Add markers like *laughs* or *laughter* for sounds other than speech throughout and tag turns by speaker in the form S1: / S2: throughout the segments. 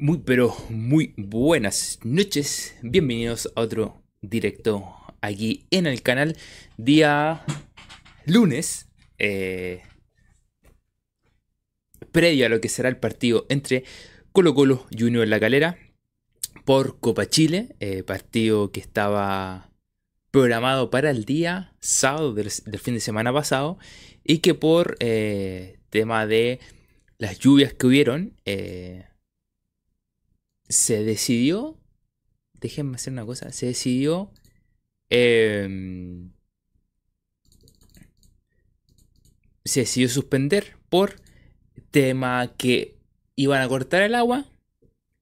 S1: Muy, pero muy buenas noches. Bienvenidos a otro directo aquí en el canal. Día lunes. eh, previo a lo que será el partido entre Colo Colo y Unión La Calera por Copa Chile. eh, partido que estaba programado para el día sábado del, fin de semana pasado. Y que por eh, tema de las lluvias que hubieron. Se decidió. Déjenme hacer una cosa. Se decidió. em, se decidió suspender por tema que iban a cortar el agua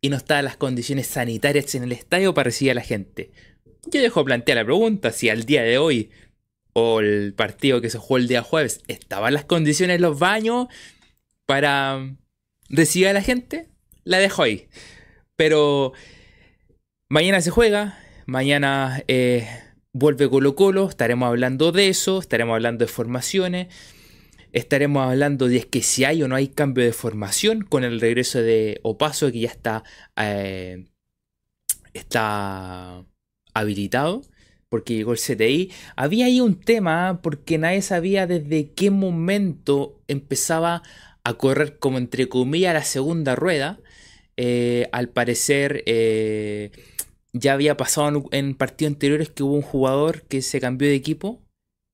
S1: y no estaban las condiciones sanitarias en el estadio para recibir a la gente. Yo dejo plantear la pregunta si al día de hoy o el partido que se jugó el día jueves estaban las condiciones en los baños para recibir a la gente. La dejo ahí. Pero mañana se juega, mañana eh, vuelve Colo Colo, estaremos hablando de eso, estaremos hablando de formaciones, estaremos hablando de es que si hay o no hay cambio de formación con el regreso de Opaso que ya está, eh, está habilitado porque llegó el CTI. Había ahí un tema porque nadie sabía desde qué momento empezaba a correr como entre comillas la segunda rueda. Eh, al parecer eh, ya había pasado en, partidos anteriores que hubo un jugador que se cambió de equipo.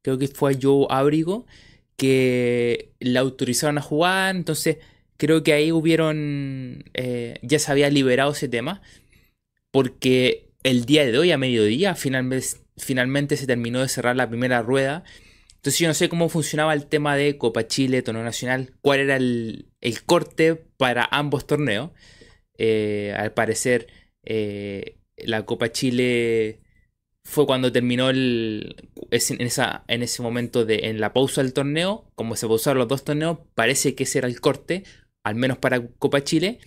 S1: Creo que fue Joe Abrigo. Que la autorizaron a jugar. Entonces creo que ahí hubieron... eh, ya se había liberado ese tema. Porque el día de hoy, a mediodía, finalmente, se terminó de cerrar la primera rueda. Entonces yo no sé cómo funcionaba el tema de Copa Chile, Torneo Nacional, cuál era el corte para ambos torneos. Eh, al parecer, eh, la Copa Chile fue cuando terminó en, ese momento de en la pausa del torneo. Como se pausaron los dos torneos, parece que ese era el corte, al menos para Copa Chile.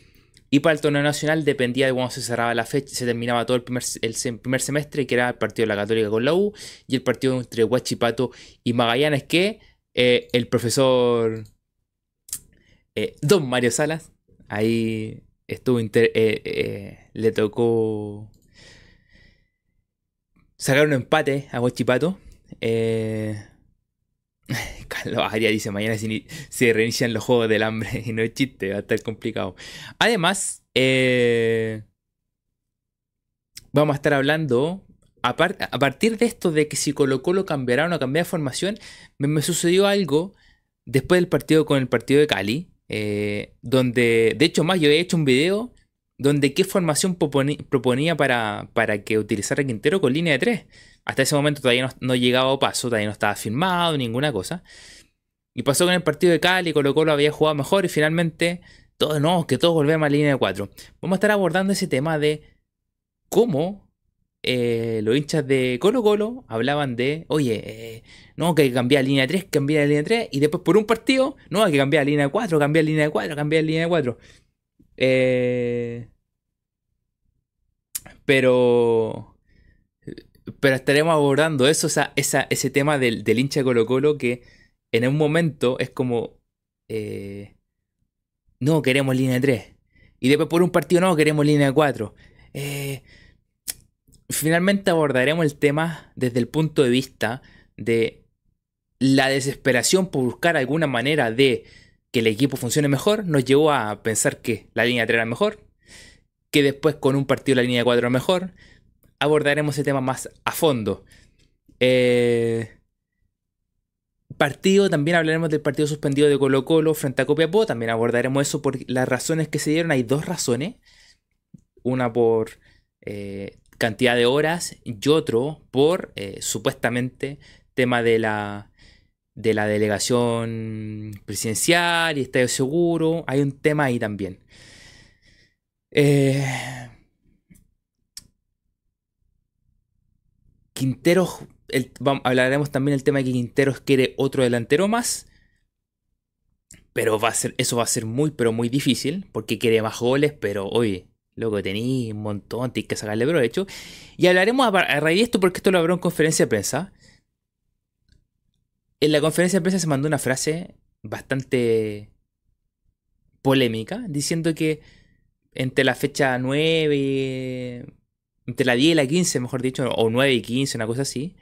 S1: Y para el torneo nacional dependía de cuando se cerraba la fecha, se terminaba todo el primer, semestre, que era el partido de la Católica con la U, y el partido entre Huachipato y Magallanes, que eh, el profesor Don Mario Salas, ahí estuvo, inter- eh, eh, le tocó sacar un empate a Huachipato. Eh, *laughs* Carlos Arias dice, mañana se, ini- se reinician los Juegos del Hambre *laughs* y no es chiste, va a estar complicado. Además, vamos a estar hablando, a, par- a partir de esto de que si Colo Colo cambiará o no cambiará de formación, me sucedió algo después del partido con el partido de Cali, eh, donde, de hecho más, yo he hecho un video donde qué formación proponía para, para que utilizara Quintero con línea de 3. Hasta ese momento todavía no, no llegaba a paso, todavía no estaba firmado, ninguna cosa. Y pasó con el partido de Cali, Colo Colo había jugado mejor y finalmente, todo, no, que todos volvemos a la línea de 4. Vamos a estar abordando ese tema de cómo eh, los hinchas de Colo Colo hablaban de, oye, eh, no, que hay que cambiar línea 3, cambiar a línea 3, y después por un partido, no, hay que cambiar a línea 4, cambiar a línea 4, cambiar a línea 4. Eh, pero pero estaremos abordando eso, esa- ese tema del, del hincha Colo Colo que en un momento es como, eh, no, queremos línea 3. Y después por un partido, no, queremos línea 4. Eh, finalmente abordaremos el tema desde el punto de vista de la desesperación por buscar alguna manera de que el equipo funcione mejor, nos llevó a pensar que la línea 3 era mejor, que después con un partido la línea 4 era mejor, abordaremos ese tema más a fondo. Eh, partido, también hablaremos del partido suspendido de Colo Colo frente a Copiapó, también abordaremos eso por las razones que se dieron. Hay dos razones, una por eh, cantidad de horas y otro por eh, supuestamente tema de la de la delegación presidencial y estadio seguro. Hay un tema ahí también. Eh, Quinteros, hablaremos también del tema de que Quinteros quiere otro delantero más. Pero va a ser, eso va a ser muy, pero muy difícil. Porque quiere más goles, pero oye, loco, tení un montón, tienes que sacarle provecho. Y hablaremos a, raíz de esto, porque esto lo habló en conferencia de prensa. En la conferencia de prensa se mandó una frase bastante polémica, diciendo que entre la fecha 9, entre la 10 y la 15, mejor dicho, o 9 y 15, una cosa así,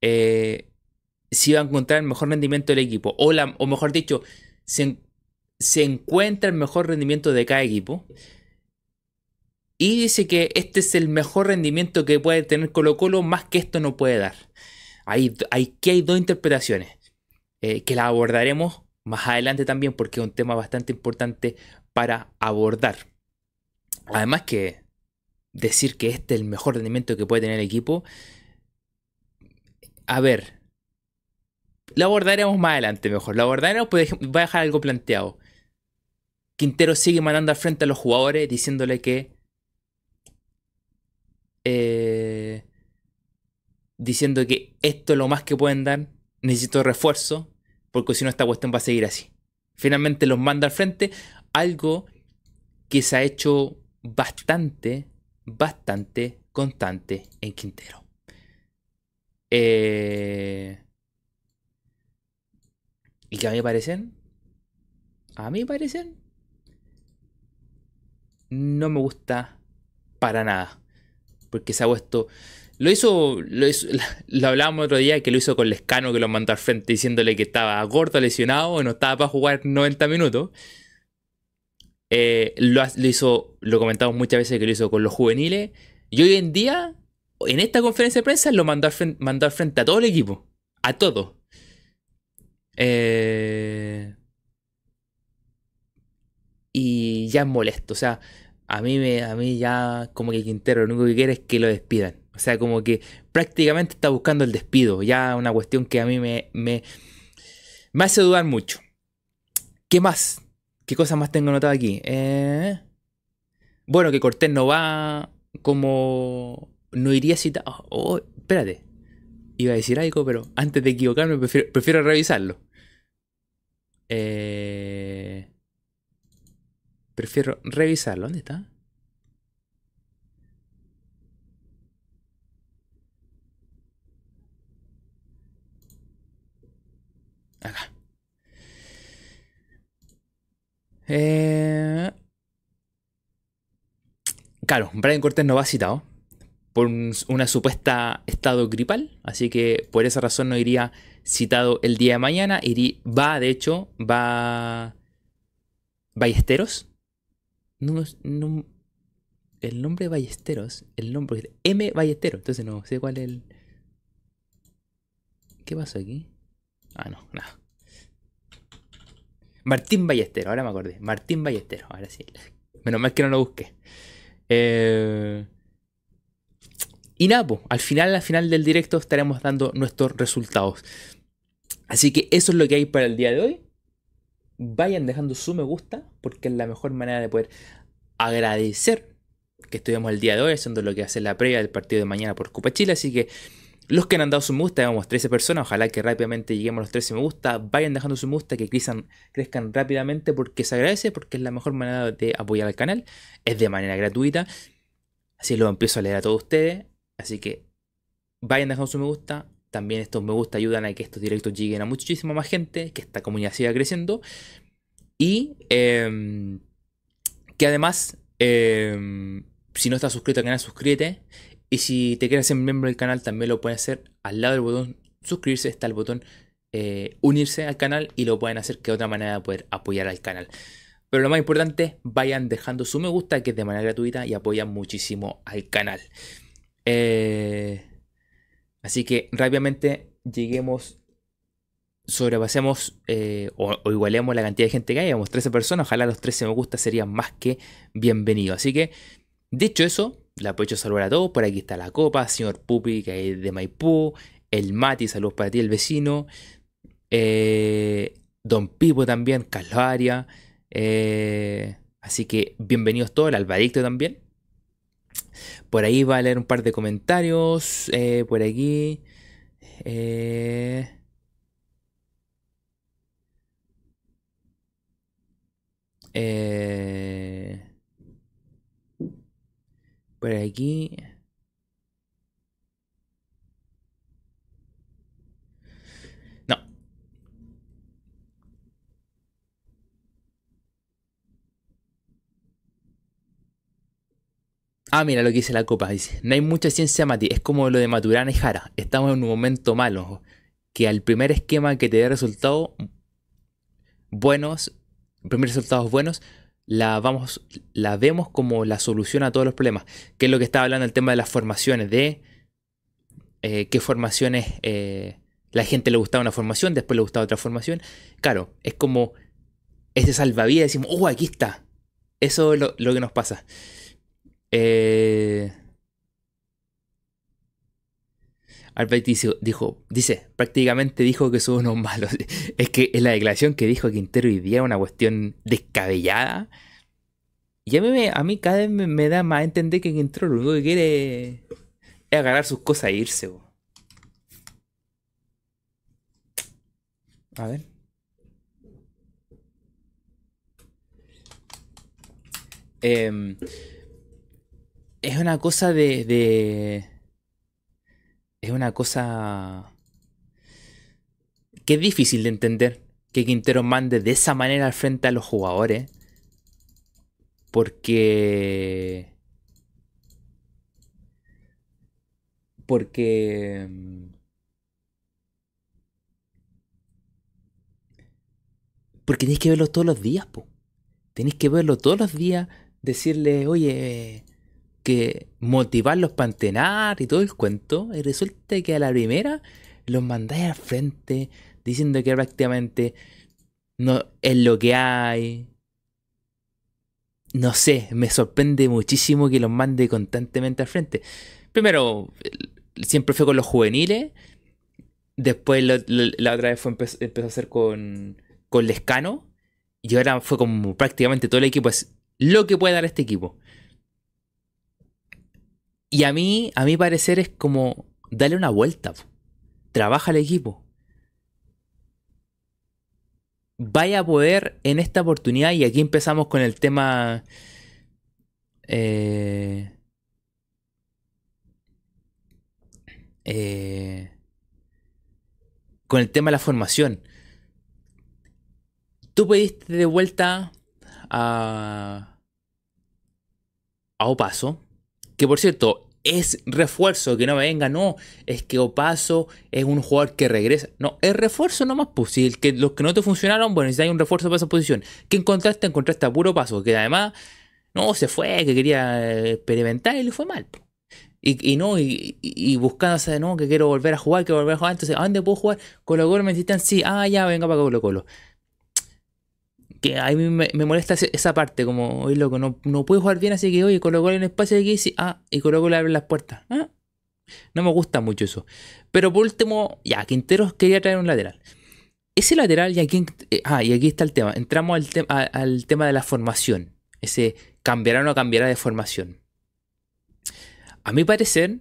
S1: eh, si va a encontrar el mejor rendimiento del equipo. O, la, o mejor dicho, se, se encuentra el mejor rendimiento de cada equipo. Y dice que este es el mejor rendimiento que puede tener Colo Colo, más que esto no puede dar. Hay, hay, aquí hay dos interpretaciones, eh, que las abordaremos más adelante también, porque es un tema bastante importante para abordar. Además que decir que este es el mejor rendimiento que puede tener el equipo, a ver, lo abordaremos más adelante mejor. Lo abordaremos, pues voy a dejar algo planteado. Quintero sigue mandando al frente a los jugadores diciéndole que eh, diciendo que esto es lo más que pueden dar, necesito refuerzo, porque si no esta cuestión va a seguir así. Finalmente los manda al frente, algo que se ha hecho bastante, bastante constante en Quintero. Eh, ¿Y qué a mí me parecen? A mí me parecen. No me gusta para nada porque se ha puesto... Lo hizo, *laughs* lo hablábamos otro día que lo hizo con Lescano que lo mandó al frente diciéndole que estaba gordo, lesionado, no estaba para jugar 90 minutos. Eh, lo, hizo, lo comentamos muchas veces que lo hizo con los juveniles. Y hoy en día, en esta conferencia de prensa, lo mandó al frente, mandó al frente a todo el equipo. A todo. Eh, y ya es molesto. O sea, a mí, me, a mí ya como que Quintero lo único que quiere es que lo despidan. O sea, como que prácticamente está buscando el despido. Ya una cuestión que a mí me, me, me hace dudar mucho. ¿Qué más? ¿Qué cosas más tengo anotado aquí? Eh, bueno, que Cortés no va como... No iría citado. Oh, espérate. Iba a decir algo, pero antes de equivocarme prefiero, prefiero revisarlo. Eh... Prefiero revisarlo. ¿Dónde está? Acá. Eh... Claro, Brian Cortés no va citado por una supuesta estado gripal, así que por esa razón no iría citado el día de mañana. va, de hecho, va Ballesteros, el nombre Ballesteros, el nombre M Ballesteros, entonces no sé cuál es el... ¿Qué pasó aquí? Ah, no, nada. Martín Ballesteros, ahora me acordé. Martín Ballesteros, ahora sí. Menos mal que no lo busqué. Eh... Y nada, al final, al final del directo estaremos dando nuestros resultados. Así que eso es lo que hay para el día de hoy vayan dejando su me gusta, porque es la mejor manera de poder agradecer que estuvimos el día de hoy haciendo lo que hace la previa del partido de mañana por Copa Chile. Así que los que han dado su me gusta, llevamos 13 personas, ojalá que rápidamente lleguemos a los 13 me gusta, vayan dejando su me gusta, que crezcan, crezcan rápidamente porque se agradece, porque es la mejor manera de apoyar al canal, es de manera gratuita. Así lo empiezo a leer a todos ustedes, así que vayan dejando su me gusta, también estos me gusta ayudan a que estos directos lleguen a muchísima más gente, que esta comunidad siga creciendo. Y em, que además, em, si no estás suscrito al canal, suscríbete. Y si te quieres ser miembro del canal, también lo puedes hacer. Al lado del botón suscribirse está el botón eh, unirse al canal y lo pueden hacer que otra manera de poder apoyar al canal. Pero lo más importante, vayan dejando su me gusta, que es de manera gratuita y apoyan muchísimo al canal. Eh, Así que rápidamente lleguemos, sobrepasemos eh, o, igualemos la cantidad de gente que hay. Vamos 13 personas, ojalá los 13 me gusta serían más que bienvenidos. Así que, dicho eso, le aprovecho a saludar a todos. Por aquí está la copa, señor Pupi, que es de Maipú, el Mati, saludos para ti, el vecino. Eh, Don Pipo también, Calvaria. Eh, así que bienvenidos todos, el Albadicto también. Por ahí va a leer un par de comentarios. Eh, por aquí. Eh, eh, por aquí. Ah, mira lo que dice la copa. Dice, no hay mucha ciencia, Mati. Es como lo de Maturana y Jara. Estamos en un momento malo. Que al primer esquema que te dé resultados buenos, primeros resultados buenos, la, vamos, la vemos como la solución a todos los problemas. Que es lo que estaba hablando el tema de las formaciones, de eh, qué formaciones eh, la gente le gustaba una formación, después le gustaba otra formación. Claro, es como ese salvavidas, decimos, oh, aquí está. Eso es lo, que nos pasa. Eh... dijo, dice, prácticamente dijo que son unos malos. *laughs* Es que es la declaración que dijo Quintero hoy día una cuestión descabellada. Y a mí, a mí cada vez me, da más a entender que Quintero lo único que quiere es agarrar sus cosas e irse. A ver. Em, es una cosa de, de, Es una cosa... que es difícil de entender que Quintero mande de esa manera al frente a los jugadores. Porque... Porque... Porque tenéis que verlo todos los días, po. Tenéis que verlo todos los días decirle, oye, que motivarlos para entrenar y todo el cuento, y resulta que a la primera los mandáis al frente diciendo que prácticamente no es lo que hay. No sé, me sorprende muchísimo que los mande constantemente al frente. Primero, siempre fue con los juveniles. Después la, otra vez fue, empezó, a hacer con, con Lescano. Y ahora fue como prácticamente todo el equipo es lo que puede dar este equipo. Y a mí, a mi parecer, es como darle una vuelta. Trabaja el equipo. Vaya a poder en esta oportunidad, y aquí empezamos con el tema. Eh, eh, con el tema de la formación. Tú pediste de vuelta a, a Opaso. Que por cierto, es refuerzo, que no me venga, no, es que Opaso es un jugador que regresa. No, es refuerzo nomás, pues. Si que, los que no te funcionaron, bueno, si hay un refuerzo para esa posición. ¿Qué encontraste? Encontraste a puro paso, que además, no, se fue, que quería experimentar y le fue mal. Y, no, y, y, buscando, no, que quiero volver a jugar, que volver a jugar. Entonces, ¿a dónde puedo jugar? Colo Colo me necesitan, sí, ah, ya, venga para Colo Colo que a mí me, molesta esa parte, como, oye, loco, no, no puedo jugar bien, así que, oye, coloco en espacio de aquí, sí, ah, y coloco le abre las puertas. Ah, no me gusta mucho eso. Pero por último, ya, Quinteros quería traer un lateral. Ese lateral, y aquí, eh, ah, y aquí está el tema. Entramos al, al tema de la formación. Ese cambiará o no cambiará de formación. A mi parecer,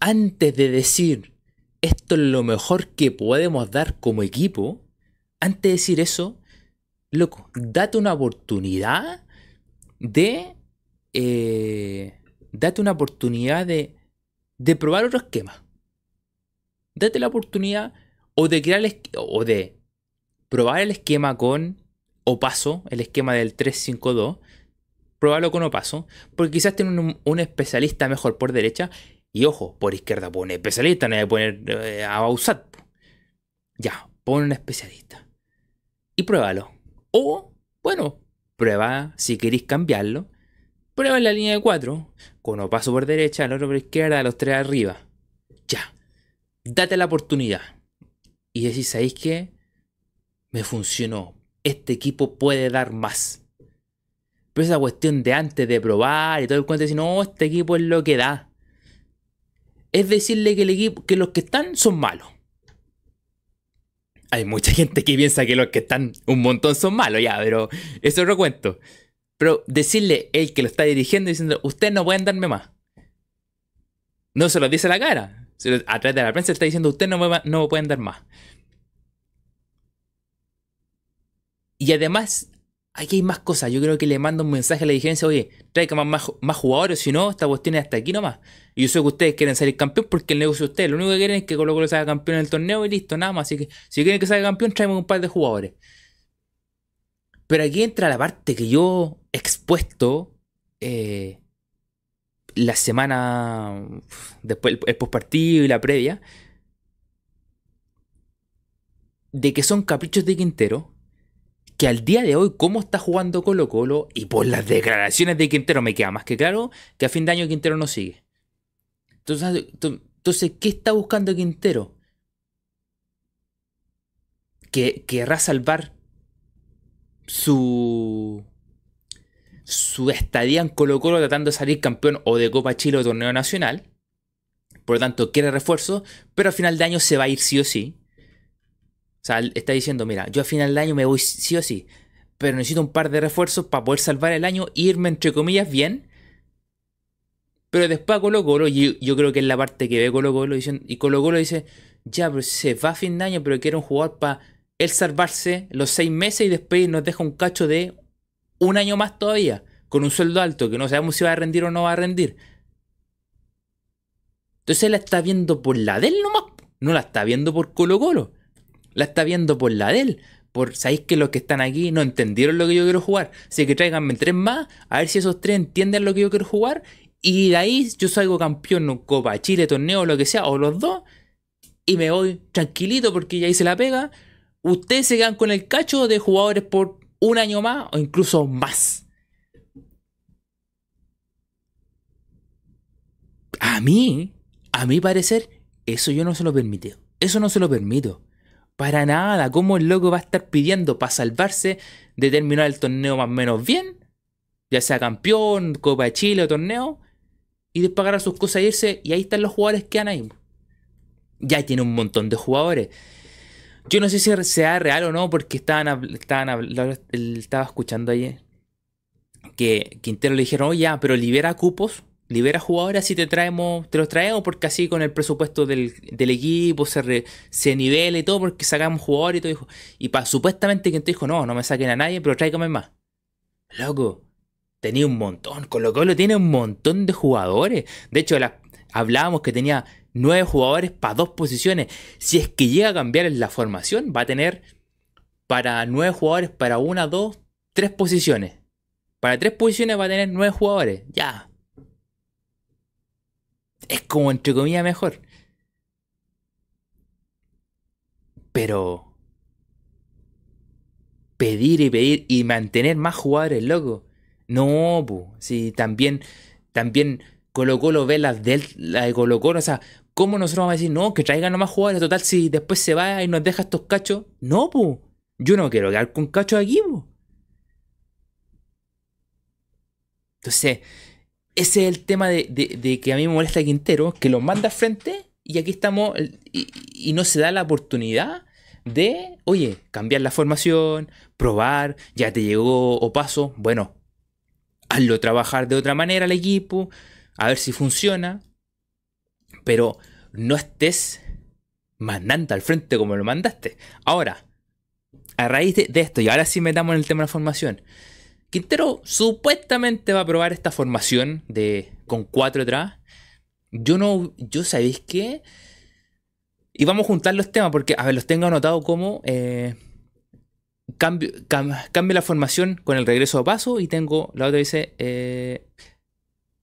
S1: antes de decir esto es lo mejor que podemos dar como equipo, antes de decir eso, loco, date una oportunidad de. Eh, date una oportunidad de, de probar otro esquema. Date la oportunidad o de crear o de probar el esquema con Opaso, el esquema del 352. Probarlo con Opaso, porque quizás tiene un, especialista mejor por derecha. Y ojo, por izquierda pone especialista, no hay que poner eh, a Bausat. Ya, pone un especialista y pruébalo. O, bueno, prueba si queréis cambiarlo. Prueba en la línea de 4. Con paso por derecha, el otro por izquierda, los tres arriba. Ya. Date la oportunidad. Y decís, ¿sabéis qué? Me funcionó. Este equipo puede dar más. Pero esa cuestión de antes de probar y todo el cuento de decir, no, este equipo es lo que da. Es decirle que el equipo, que los que están son malos hay mucha gente que piensa que los que están un montón son malos, ya, pero eso lo cuento. Pero decirle el que lo está dirigiendo diciendo, ustedes no pueden darme más. No se lo dice a la cara. A través de la prensa está diciendo, ustedes no me, no pueden dar más. Y además, aquí hay más cosas. Yo creo que le mando un mensaje a la dirigencia, oye, traiga más, jugadores, si no, esta cuestión es hasta aquí nomás. Y yo sé que ustedes quieren salir campeón porque el negocio de ustedes, lo único que quieren es que Colo Colo salga campeón en el torneo y listo, nada más. Así que si quieren que salga campeón, traemos un par de jugadores. Pero aquí entra la parte que yo expuesto eh, la semana después el postpartido y la previa de que son caprichos de Quintero que al día de hoy, cómo está jugando Colo Colo, y por las declaraciones de Quintero me queda más que claro que a fin de año Quintero no sigue. Entonces, entonces ¿qué está buscando Quintero? Que querrá salvar su su estadía en Colo Colo tratando de salir campeón o de Copa Chile o torneo nacional. Por lo tanto, quiere refuerzo, pero a final de año se va a ir sí o sí. O sea, está diciendo, mira, yo a final de año me voy sí o sí, pero necesito un par de refuerzos para poder salvar el año irme entre comillas bien. Pero después a Colo Colo, yo, yo creo que es la parte que ve Colo Colo, y Colo Colo dice, ya, pero se va a fin de año, pero quiere un jugador para él salvarse los seis meses y después nos deja un cacho de un año más todavía, con un sueldo alto, que no sabemos si va a rendir o no va a rendir. Entonces él la está viendo por la de él nomás, no la está viendo por Colo Colo la está viendo por la de él. Por, sabéis que los que están aquí no entendieron lo que yo quiero jugar. Así que tráiganme tres más, a ver si esos tres entienden lo que yo quiero jugar. Y de ahí yo salgo campeón en Copa Chile, torneo, lo que sea, o los dos. Y me voy tranquilito porque ya hice la pega. Ustedes se quedan con el cacho de jugadores por un año más o incluso más. A mí, a mi parecer, eso yo no se lo permito. Eso no se lo permito. Para nada, ¿cómo el loco va a estar pidiendo para salvarse de terminar el torneo más o menos bien? Ya sea campeón, Copa de Chile o torneo. Y después agarrar sus cosas e irse. Y ahí están los jugadores que han ahí. Ya tiene un montón de jugadores. Yo no sé si sea real o no, porque estaban, estaban estaba escuchando ayer que Quintero le dijeron, oye, ya, pero libera cupos libera jugadores y te traemos, te los traemos porque así con el presupuesto del, equipo se, se nivela y todo porque sacamos jugadores y todo. Dijo. Y pa, supuestamente quien te dijo, no, no me saquen a nadie, pero tráigame más. Loco, tenía un montón. Colo Colo tiene un montón de jugadores. De hecho, hablábamos que tenía nueve jugadores para dos posiciones. Si es que llega a cambiar la formación, va a tener para nueve jugadores para una, dos, tres posiciones. Para tres posiciones va a tener nueve jugadores. Ya, es como entre comillas mejor. Pero pedir y pedir y mantener más jugadores, loco. No, pues, si también, también Colo Colo ve las de, la de Colo Colo, o sea, ¿cómo nosotros vamos a decir, no, que traigan más jugadores? Total, si después se va y nos deja estos cachos. No, pues, yo no quiero quedar con cachos aquí, pues. Entonces, ese es el tema de, que a mí me molesta Quintero, que lo manda al frente y aquí estamos y, no se da la oportunidad de, oye, cambiar la formación, probar, ya te llegó o paso, bueno, hazlo trabajar de otra manera al equipo, a ver si funciona, pero no estés mandando al frente como lo mandaste. Ahora, a raíz de, de esto, y ahora sí metamos en el tema de la formación, Quintero supuestamente va a probar esta formación de con cuatro atrás. Yo no, yo sabéis qué. Y vamos a juntar los temas porque, a ver, los tengo anotados como eh, cambio, la formación con el regreso a paso y tengo, la otra dice, eh,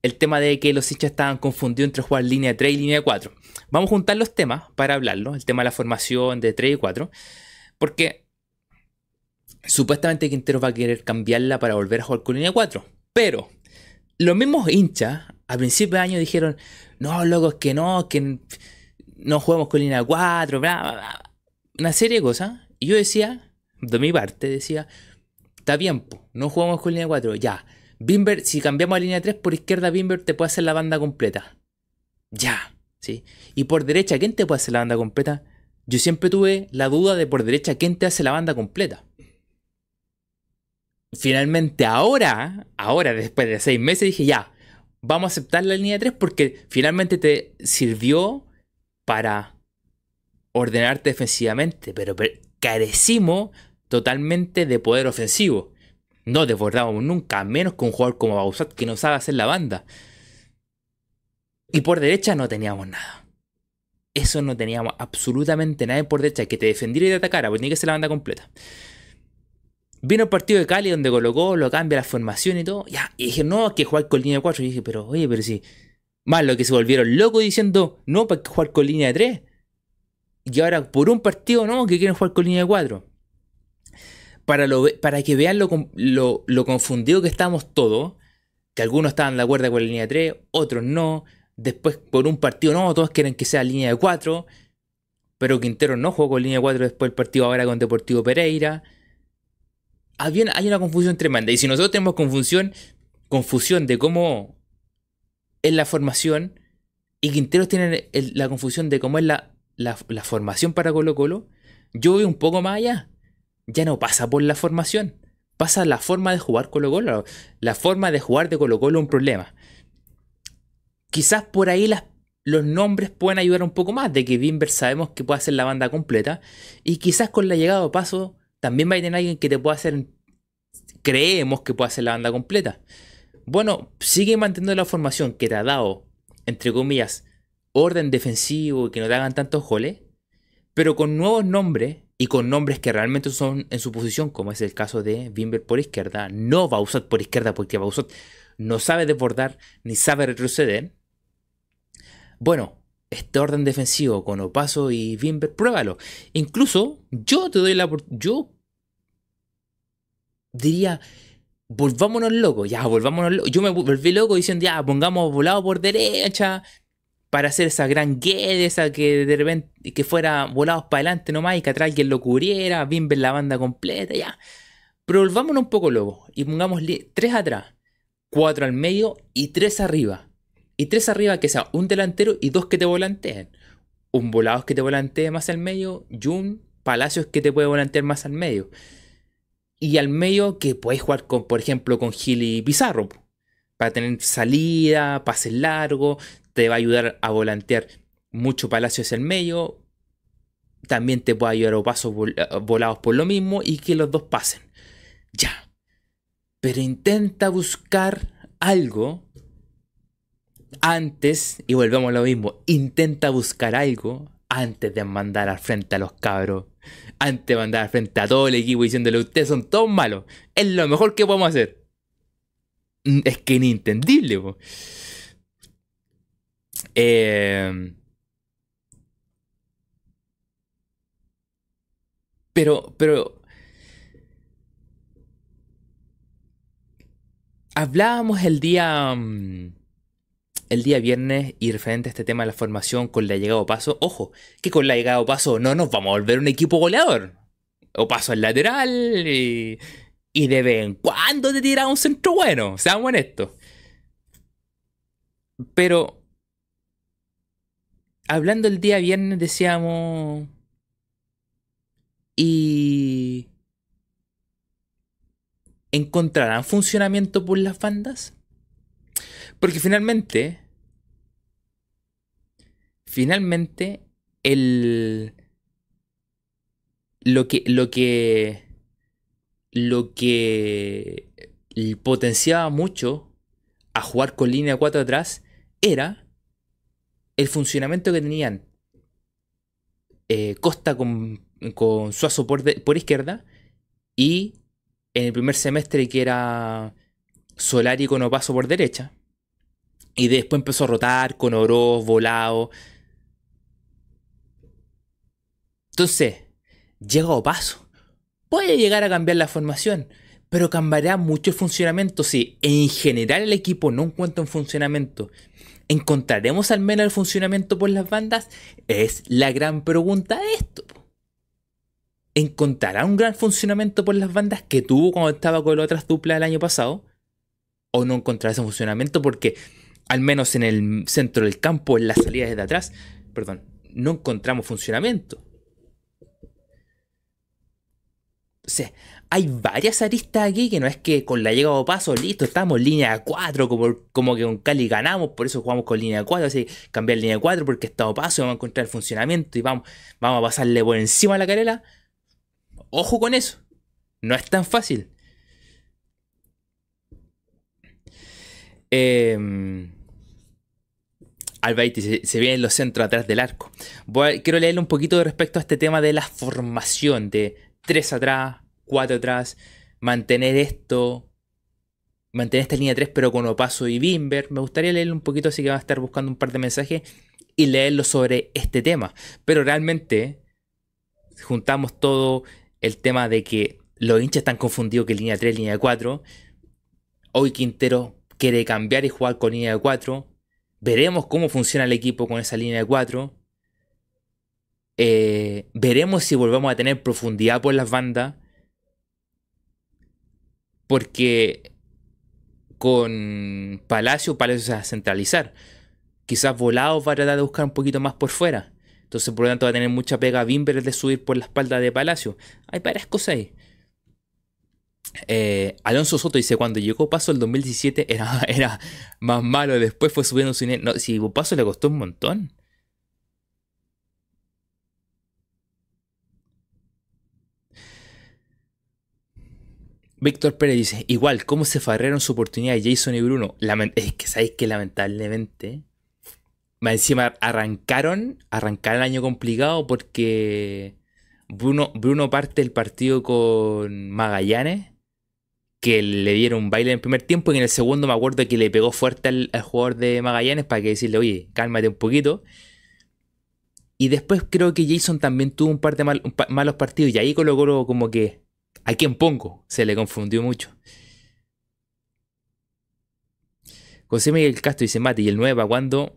S1: el tema de que los hinchas estaban confundidos entre jugar línea 3 y línea 4. Vamos a juntar los temas para hablarlo, el tema de la formación de 3 y 4, porque Supuestamente Quintero va a querer cambiarla para volver a jugar con línea 4. Pero los mismos hinchas a principios de año dijeron, no, locos, que no, que no juguemos con línea 4, bla, una serie de cosas. Y yo decía, de mi parte, decía, está bien, no jugamos con línea 4, ya. Bimber, si cambiamos a línea 3 por izquierda, Bimber te puede hacer la banda completa. Ya, ¿sí? Y por derecha, ¿quién te puede hacer la banda completa? Yo siempre tuve la duda de por derecha, ¿quién te hace la banda completa? Finalmente ahora, ahora después de seis meses, dije ya, vamos a aceptar la línea 3 porque finalmente te sirvió para ordenarte defensivamente, pero carecimos totalmente de poder ofensivo. No desbordábamos nunca, menos con un jugador como Bausat que no sabe hacer la banda. Y por derecha no teníamos nada. Eso no teníamos absolutamente nada por derecha que te defendiera y te atacara, porque tenía que ser la banda completa. Vino el partido de Cali donde colocó, lo cambia la formación y todo. Ya, y dije, no, hay que jugar con línea de 4. Y dije, pero oye, pero si. Más lo que se volvieron locos diciendo, no, para que jugar con línea de 3. Y ahora por un partido, no, que quieren jugar con línea de 4. Para, lo, para que vean lo, lo, lo confundido que estamos todos, que algunos estaban de acuerdo con la línea de 3, otros no. Después por un partido, no, todos quieren que sea línea de 4. Pero Quintero no jugó con línea de 4 después del partido ahora con Deportivo Pereira hay una confusión tremenda. Y si nosotros tenemos confusión, confusión de cómo es la formación, y Quinteros tiene la confusión de cómo es la, formación para Colo Colo, yo voy un poco más allá. Ya no pasa por la formación, pasa la forma de jugar Colo Colo. La forma de jugar de Colo Colo es un problema. Quizás por ahí los nombres pueden ayudar un poco más, de que Bimber sabemos que puede hacer la banda completa, y quizás con la llegada de paso también va a tener alguien que te pueda hacer, creemos que pueda hacer la banda completa. Bueno, sigue manteniendo la formación que te ha dado, entre comillas, orden defensivo y que no te hagan tantos goles, pero con nuevos nombres y con nombres que realmente son en su posición, como es el caso de Bimber por izquierda, no Bausat por izquierda porque Bausat no sabe desbordar ni sabe retroceder. Bueno, este orden defensivo con Opaso y Bimber, pruébalo. Incluso yo te doy la yo diría volvámonos locos, ya volvámonos locos. Yo me volví loco diciendo, ya pongamos volado por derecha para hacer esa gran guede, esa que de repente que fuera volados para adelante nomás y que atrás alguien lo cubriera, Bimber la banda completa, ya. Pero volvámonos un poco locos y pongamos tres atrás, cuatro al medio y tres arriba y tres arriba que sea un delantero y dos que te volanteen. Un volado que te volantee más al medio y un Palacios que te puede volantear más al medio. Y al medio que puedes jugar con, por ejemplo, con Gil y Pizarro. Para tener salida, pases largos, te va a ayudar a volantear mucho Palacios el medio. También te puede ayudar a pasos volados por lo mismo y que los dos pasen. Ya. Pero intenta buscar algo antes, y volvemos a lo mismo, intenta buscar algo antes de mandar al frente a los cabros. Antes de mandar al frente a todo el equipo diciéndole, ustedes son todos malos. Es lo mejor que podemos hacer. Mm, es que inentendible. Eh, pero, pero... Hablábamos el día... Mm, el día viernes y referente a este tema de la formación con la llegada o paso, ojo, que con la llegada o paso no nos vamos a volver un equipo goleador. O paso al lateral y, y de vez en cuando te tira un centro bueno, seamos honestos. Pero hablando el día viernes decíamos y encontrarán funcionamiento por las bandas porque finalmente, finalmente, el, lo que, lo que, lo que potenciaba mucho a jugar con línea 4 atrás era el funcionamiento que tenían eh, Costa con, con Suazo por, por izquierda y en el primer semestre que era Solari con Opaso por derecha. Y después empezó a rotar con oro, volado. Entonces, llega paso. Puede llegar a cambiar la formación, pero cambiará mucho el funcionamiento si en general el equipo no encuentra un funcionamiento. ¿Encontraremos al menos el funcionamiento por las bandas? Es la gran pregunta de esto. ¿Encontrará un gran funcionamiento por las bandas que tuvo cuando estaba con las otras duplas el año pasado? ¿O no encontrará ese funcionamiento? Porque al menos en el centro del campo, en las salidas de atrás, perdón, no encontramos funcionamiento. O sea, hay varias aristas aquí que no es que con la llegada o paso, listo, estamos línea 4, como, como que con Cali ganamos, por eso jugamos con línea 4, así cambiar línea 4 porque estamos paso, vamos a encontrar el funcionamiento y vamos, vamos a pasarle por encima a la carela. Ojo con eso, no es tan fácil. Eh, Albaiti se, se en los centros atrás del arco. quiero leerle un poquito respecto a este tema de la formación de tres atrás, cuatro atrás. mantener esto, mantener esta línea 3 pero con Opaso y Bimber. Me gustaría leerlo un poquito, así que va a estar buscando un par de mensajes y leerlo sobre este tema. Pero realmente juntamos todo el tema de que los hinchas están confundidos que línea 3, línea 4. Hoy Quintero quiere cambiar y jugar con línea de 4. Veremos cómo funciona el equipo con esa línea de 4. Eh, veremos si volvemos a tener profundidad por las bandas. Porque con Palacio, Palacio se va a centralizar. Quizás Volados va a tratar de buscar un poquito más por fuera. Entonces, por lo tanto, va a tener mucha pega Bimber de subir por la espalda de Palacio. Hay varias cosas ahí. Eh, Alonso Soto dice, cuando llegó Paso el 2017 era, *laughs* era más malo, después fue subiendo su No, si Paso le costó un montón. Víctor Pérez dice, igual, ¿cómo se farrearon su oportunidad Jason y Bruno? es que sabéis que lamentablemente, encima arrancaron, arrancaron el año complicado porque Bruno, Bruno parte el partido con Magallanes que le dieron un baile en el primer tiempo y en el segundo me acuerdo que le pegó fuerte al, jugador de Magallanes para que decirle, oye, cálmate un poquito. Y después creo que Jason también tuvo un par de malos partidos y ahí colocó como que, ¿a quién pongo? Se le confundió mucho. José Miguel Castro dice, Mati, ¿y el 9 para cuándo?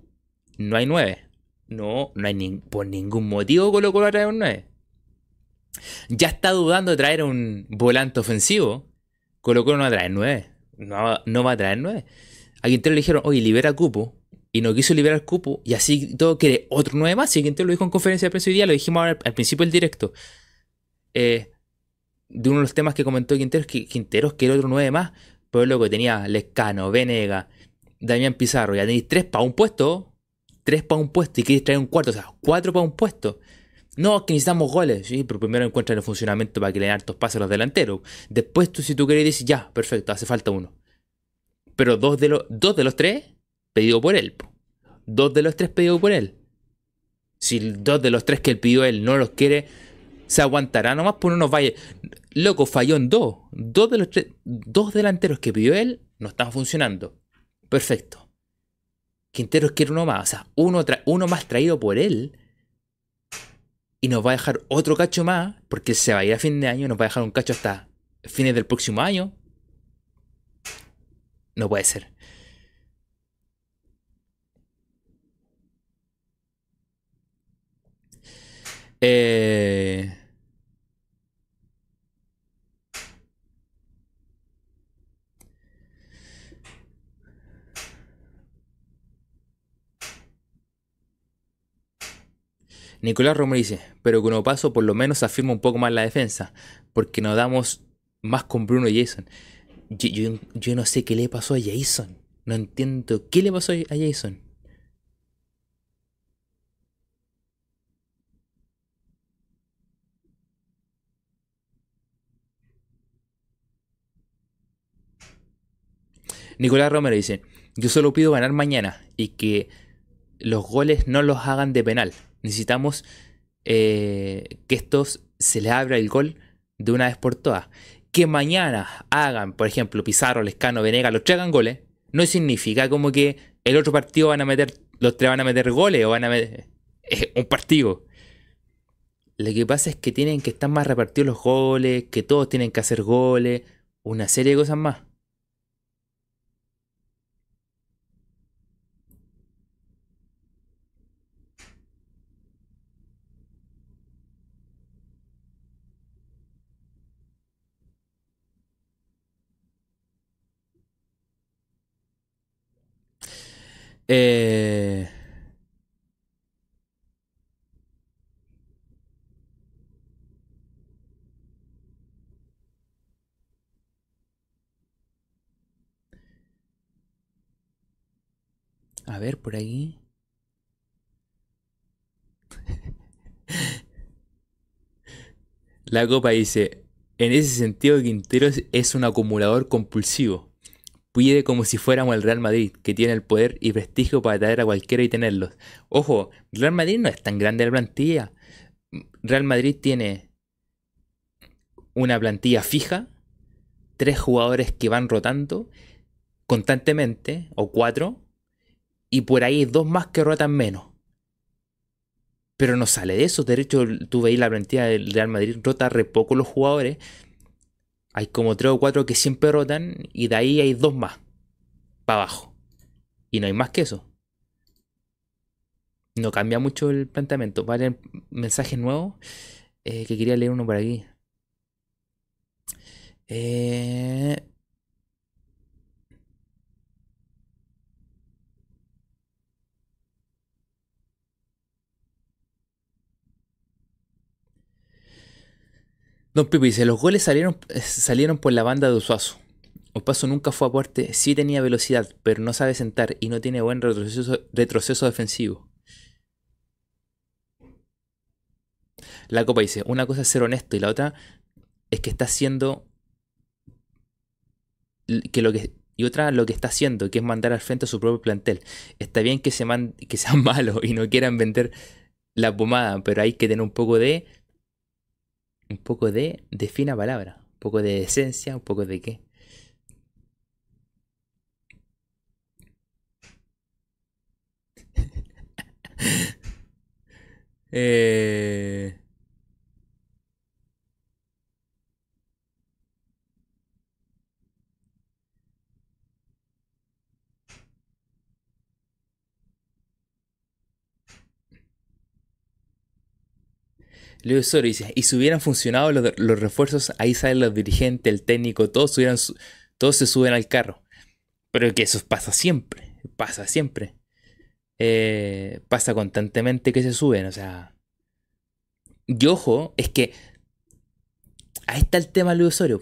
S1: No hay 9. No, no hay por ningún motivo Colo Colo a traer un 9. Ya está dudando de traer un volante ofensivo Colo Colo no va a traer 9. No, va a traer 9. A Quintero le dijeron, oye, libera cupo. Y no quiso liberar cupo. Y así todo quiere otro 9 más. Y Quintero lo dijo en conferencia de prensa hoy día. Lo dijimos al, principio del directo. Eh, de uno de los temas que comentó Quintero es que Quinteros quiere otro 9 más. Pero luego tenía Lescano, Venega, Damián Pizarro. Ya tenéis 3 para un puesto. 3 para un puesto. Y queréis traer un cuarto. O sea, 4 para un puesto. No, que necesitamos goles, sí, pero primero encuentran el funcionamiento para que le den hartos pases a los delanteros. Después tú, si tú querés, decir, ya, perfecto, hace falta uno. Pero dos de, los, dos de los tres, pedido por él. Dos de los tres pedido por él. Si dos de los tres que él pidió él no los quiere, se aguantará nomás por unos vaya. Loco, falló en dos. Dos de los tres, dos delanteros que pidió él no están funcionando. Perfecto. Quinteros quiere uno más. O sea, uno, uno más traído por él y nos va a dejar otro cacho más, porque se va a ir a fin de año, nos va a dejar un cacho hasta fines del próximo año. No puede ser. Eh... Nicolás Romero dice, pero con paso por lo menos afirma un poco más la defensa, porque nos damos más con Bruno y Jason. Yo, no sé qué le pasó a Jason. No entiendo qué le pasó a Jason. Nicolás Romero dice, yo solo pido ganar mañana y que los goles no los hagan de penal. Necesitamos eh, que estos se les abra el gol de una vez por todas. Que mañana hagan, por ejemplo, Pizarro, Lescano, Venega, los tres hagan goles, no significa como que el otro partido van a meter, los tres van a meter goles o van a meter *laughs* un partido. Lo que pasa es que tienen que estar más repartidos los goles, que todos tienen que hacer goles, una serie de cosas más. Eh, a ver, por ahí. *laughs* La copa dice, en ese sentido Quintero es un acumulador compulsivo. Pide como si fuéramos el Real Madrid, que tiene el poder y prestigio para traer a cualquiera y tenerlos. Ojo, Real Madrid no es tan grande la plantilla. Real Madrid tiene una plantilla fija, tres jugadores que van rotando constantemente, o cuatro, y por ahí dos más que rotan menos. Pero no sale de eso. De hecho, tú veis la plantilla del Real Madrid, rota re poco los jugadores. Hay como tres o cuatro que siempre rotan, y de ahí hay dos más, para abajo. Y no hay más que eso. No cambia mucho el planteamiento. Vale, mensajes nuevos. Eh, que quería leer uno por aquí. Eh... Don Pipi dice, los goles salieron, eh, salieron por la banda de Usuazo. Opaso nunca fue a aporte, sí tenía velocidad, pero no sabe sentar y no tiene buen retroceso, retroceso defensivo. La copa dice, una cosa es ser honesto y la otra es que está haciendo que lo que y otra lo que está haciendo, que es mandar al frente a su propio plantel. Está bien que, se que sean *laughs* malos y no quieran vender la pomada, pero hay que tener un poco de un poco de, de fina palabra, un poco de esencia, un poco de qué. *laughs* eh... Leo Soro dice, y si hubieran funcionado los, refuerzos, ahí salen los dirigentes, el técnico, todos, todos se suben al carro. Pero que eso pasa siempre, pasa siempre. Eh, pasa constantemente que se suben, o sea... Y ojo, es que... Ahí está el tema Luis Osorio.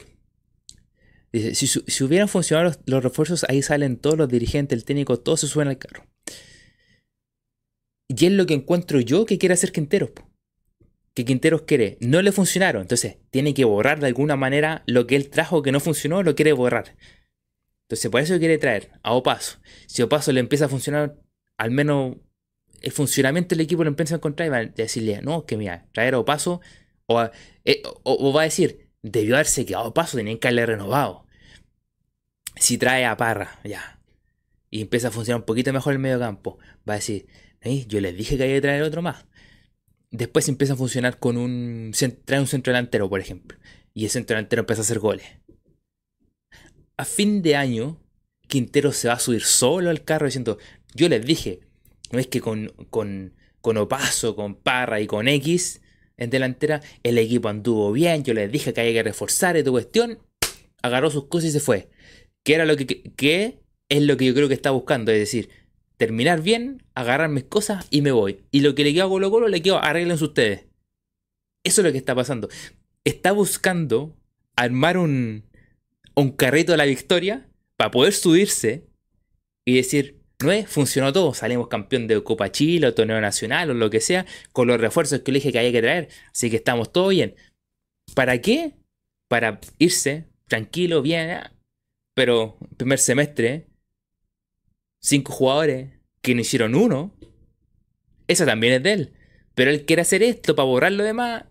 S1: Dice, si, hubieran funcionado los, refuerzos, ahí salen todos los dirigentes, el técnico, todos se suben al carro. Y es lo que encuentro yo que quiere hacer Quinteros que Quinteros quiere, no le funcionaron. Entonces, tiene que borrar de alguna manera lo que él trajo que no funcionó, lo quiere borrar. Entonces, por eso quiere traer a Opaso. Si Opaso le empieza a funcionar, al menos el funcionamiento del equipo lo empieza a encontrar y va a decirle, no, que mira, traer a Opaso, eh, o, va a decir, debió haberse quedado Opaso, tenían que haberle renovado. Si trae a Parra, ya, y empieza a funcionar un poquito mejor el medio campo, va a decir, yo les dije que había que traer otro más después empieza a funcionar con un. Trae un centro delantero, por ejemplo. Y ese centro delantero empieza a hacer goles. A fin de año, Quintero se va a subir solo al carro diciendo: Yo les dije, no es que con, con, con Opaso, con Parra y con X en delantera, el equipo anduvo bien. Yo les dije que había que reforzar esta cuestión. Agarró sus cosas y se fue. ¿Qué era lo que, que es lo que yo creo que está buscando? Es decir, terminar bien, agarrar mis cosas y me voy. Y lo que le quedo a Colo Colo, le quedo, arreglense ustedes. Eso es lo que está pasando. Está buscando armar un, un carrito de la victoria para poder subirse y decir, no es, funcionó todo, salimos campeón de Copa Chile o torneo nacional o lo que sea, con los refuerzos que le dije que había que traer, así que estamos todo bien. ¿Para qué? Para irse tranquilo, bien, ah, pero primer semestre cinco jugadores que no hicieron uno, eso también es de él. Pero él quiere hacer esto para borrar lo demás.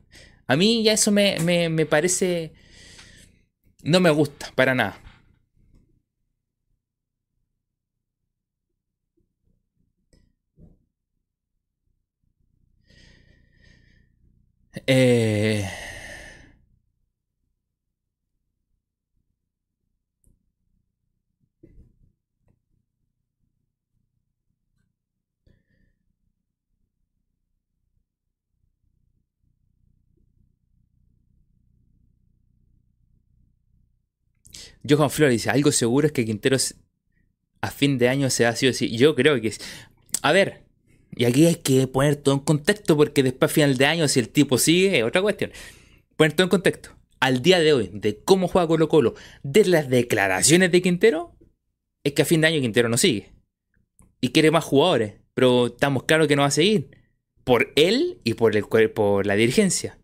S1: A mí ya eso me, me, parece... No me gusta, para nada. Eh... Johan Flores dice, algo seguro es que Quinteros a fin de año se ha sido así. Yo creo que es... A ver, y aquí hay que poner todo en contexto porque después a final de año si el tipo sigue es otra cuestión. Poner todo en contexto. Al día de hoy, de cómo juega Colo Colo, de las declaraciones de Quintero, es que a fin de año Quintero no sigue. Y quiere más jugadores, pero estamos claros que no va a seguir. Por él y por, el, por la dirigencia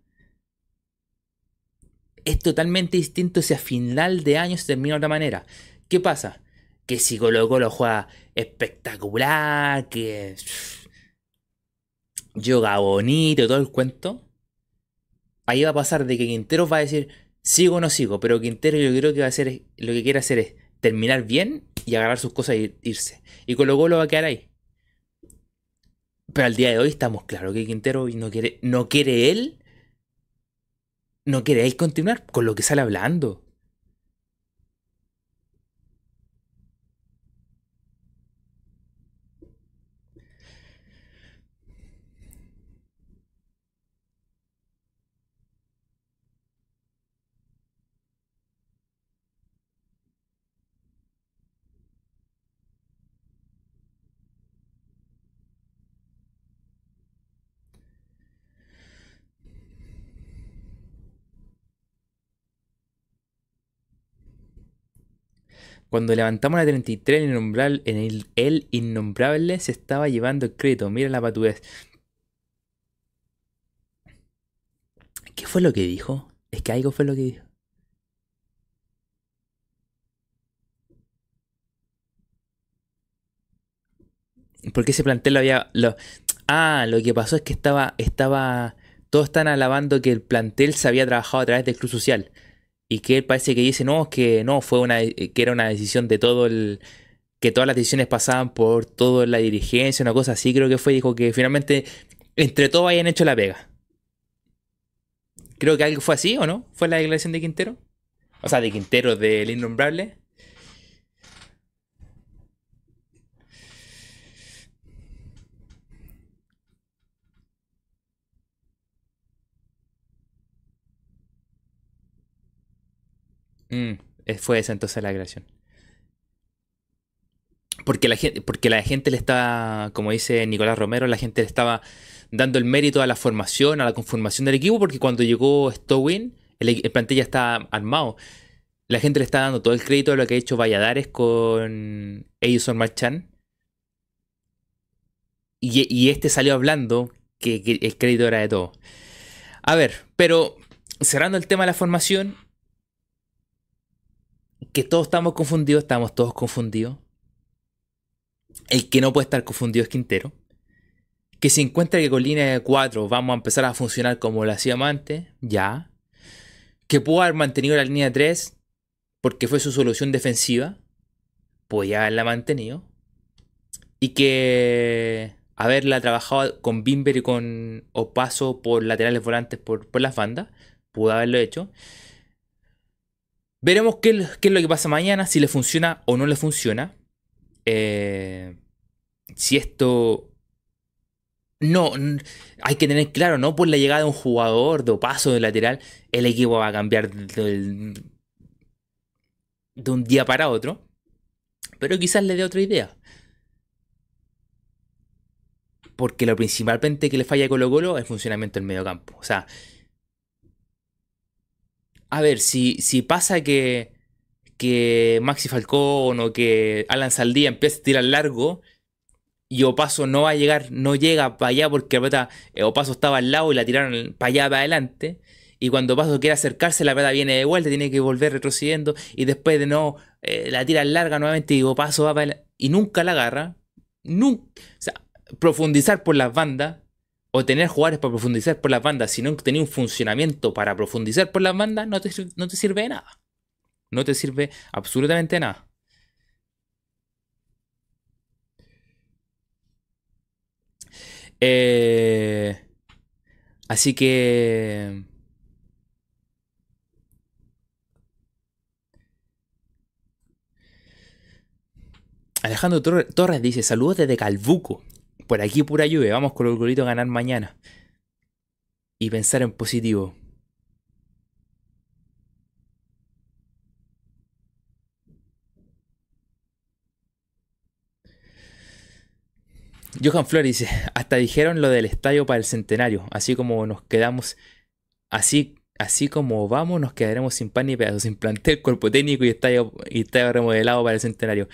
S1: es totalmente distinto si a final de año se termina de otra manera. ¿Qué pasa? Que si Colo Colo juega espectacular, que yoga bonito, todo el cuento, ahí va a pasar de que Quinteros va a decir, sigo o no sigo, pero Quintero yo creo que va a hacer, lo que quiere hacer es terminar bien y agarrar sus cosas e irse. Y con lo lo va a quedar ahí. Pero al día de hoy estamos claros que Quintero no quiere, no quiere él, no quiere él continuar con lo que sale hablando. Cuando levantamos la 33, el innombrable, en el, el innombrable se estaba llevando el crédito. Mira la patudez. ¿Qué fue lo que dijo? Es que algo fue lo que dijo. Porque ese plantel lo había. Ah, lo que pasó es que estaba. estaba todos están alabando que el plantel se había trabajado a través del Club Social y que él parece que dice no, que no, fue una, que era una decisión de todo el, que todas las decisiones pasaban por toda la dirigencia, una cosa así creo que fue, dijo que finalmente entre todos hayan hecho la pega. Creo que algo fue así, ¿o no? ¿Fue la declaración de Quintero? O sea, de Quintero, del innombrable. Mm, fue esa entonces la creación. Porque la, gente, porque la gente le estaba, como dice Nicolás Romero, la gente le estaba dando el mérito a la formación, a la conformación del equipo, porque cuando llegó Stowin, el, el plantel ya está armado. La gente le está dando todo el crédito de lo que ha hecho Valladares con Edison Marchand. Y, y, este salió hablando que, que el crédito era de todo. A ver, pero cerrando el tema de la formación, que todos estamos confundidos, estamos todos confundidos. El que no puede estar confundido es Quintero. Que se encuentra que con línea de 4 vamos a empezar a funcionar como lo hacíamos antes, ya. Que pudo haber mantenido la línea de 3 porque fue su solución defensiva, podía haberla mantenido. Y que haberla trabajado con Bimber y con Opaso por laterales volantes por, por las bandas, pudo haberlo hecho. Veremos qué, es lo que pasa mañana, si le funciona o no le funciona. Eh, si esto... No, hay que tener claro, no por la llegada de un jugador de paso de lateral, el equipo va a cambiar de, un día para otro. Pero quizás le dé otra idea. Porque lo principalmente que le falla a Colo Colo es el funcionamiento del medio campo. O sea, a ver, si, si pasa que, que Maxi Falcón o que Alan Saldía empieza a tirar largo y Opaso no va a llegar, no llega para allá porque eh, Opaso estaba al lado y la tiraron para allá, para adelante. Y cuando Opaso quiere acercarse, la pelota viene de vuelta, tiene que volver retrocediendo y después de no eh, la tira larga nuevamente y Opaso va para y nunca la agarra. Nunca, o sea, profundizar por las bandas o tener jugadores para profundizar por las bandas, si no tenés un funcionamiento para profundizar por las bandas, no te, no te sirve de nada. No te sirve absolutamente nada. Eh, así que... Alejandro Torres dice, saludos desde Calbuco. Por aquí pura lluvia, vamos con el golito a ganar mañana. Y pensar en positivo. Johan Flores dice, hasta dijeron lo del estadio para el centenario, así como nos quedamos, así, así como vamos, nos quedaremos sin pan ni pedazos, sin plantel, cuerpo técnico y estadio, y estadio remodelado para el centenario.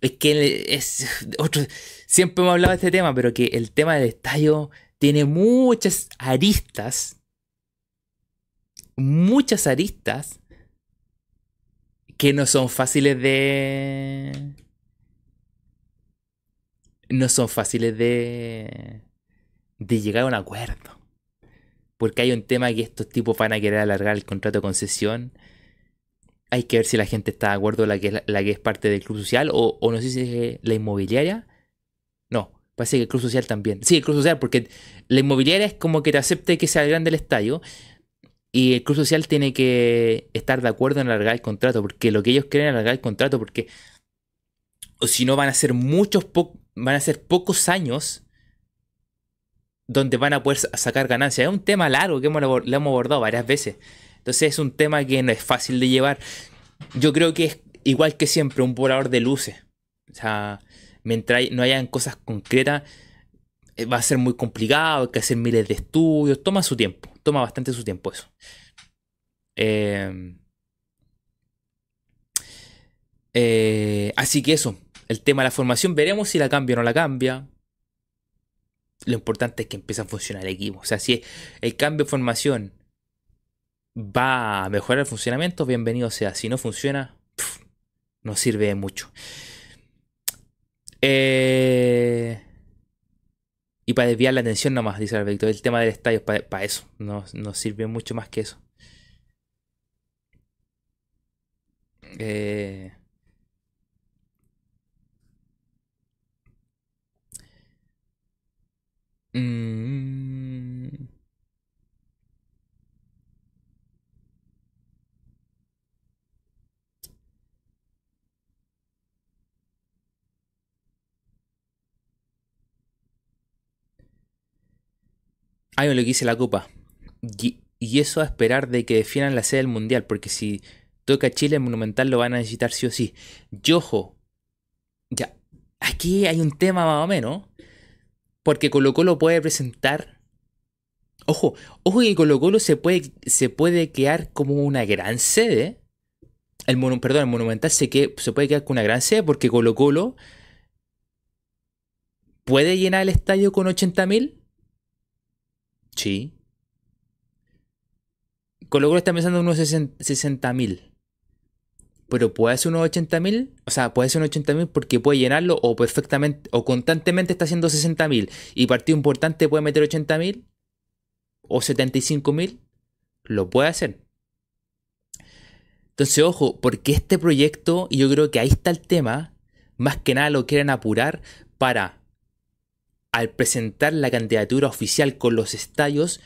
S1: Es que es otro, siempre hemos hablado de este tema, pero que el tema del estadio tiene muchas aristas, muchas aristas que no son fáciles de... No son fáciles de... de llegar a un acuerdo. porque hay un tema que estos tipos van a querer alargar el contrato de concesión. Hay que ver si la gente está de acuerdo la que la, que es parte del club social o, o no sé si es la inmobiliaria. Parece que el club social también. Sí, el club social, porque la inmobiliaria es como que te acepte que sea grande el estadio. Y el club social tiene que estar de acuerdo en alargar el contrato, porque lo que ellos quieren es alargar el contrato, porque o si no van a ser muchos, van a ser pocos años donde van a poder sacar ganancias. Es un tema largo que hemos, lo hemos abordado varias veces. Entonces es un tema que no es fácil de llevar. Yo creo que es igual que siempre un volador de luces. O sea, mientras no hayan cosas concretas, eh, va a ser muy complicado, hay que hacer miles de estudios, toma su tiempo, toma bastante su tiempo eso. Eh, eh, así que eso, el tema de la formación, veremos si la cambia o no la cambia. Lo importante es que empiece a funcionar el equipo. O sea, si el cambio de formación va a mejorar el funcionamiento, bienvenido sea. Si no funciona, no sirve de mucho. Eh, y para desviar la atención nomás, dice Alberto, el tema del estadio es para, eso. No, no, sirve mucho más que eso. Eh, Mm. Hay lo que dice la Copa. Y, eso a esperar de que definan la sede del Mundial, porque si toca Chile, el Monumental lo van a necesitar sí o sí. Yojo. Ya. Aquí hay un tema más o menos. Porque Colo Colo puede presentar. Ojo, ojo que Colo Colo se puede, se puede quedar como una gran sede. El perdón, el Monumental se, que, se puede quedar con una gran sede porque Colo Colo puede llenar el estadio con 80.000. Sí. Colo Colo está pensando en unos 60.000 pero puede ser unos 80.000, o sea, puede ser unos 80.000 porque puede llenarlo o perfectamente, o constantemente está haciendo 60.000 y partido importante puede meter 80.000 o 75.000, lo puede hacer. Entonces, ojo, porque este proyecto, y yo creo que ahí está el tema, más que nada lo quieren apurar para, al presentar la candidatura oficial con los estadios,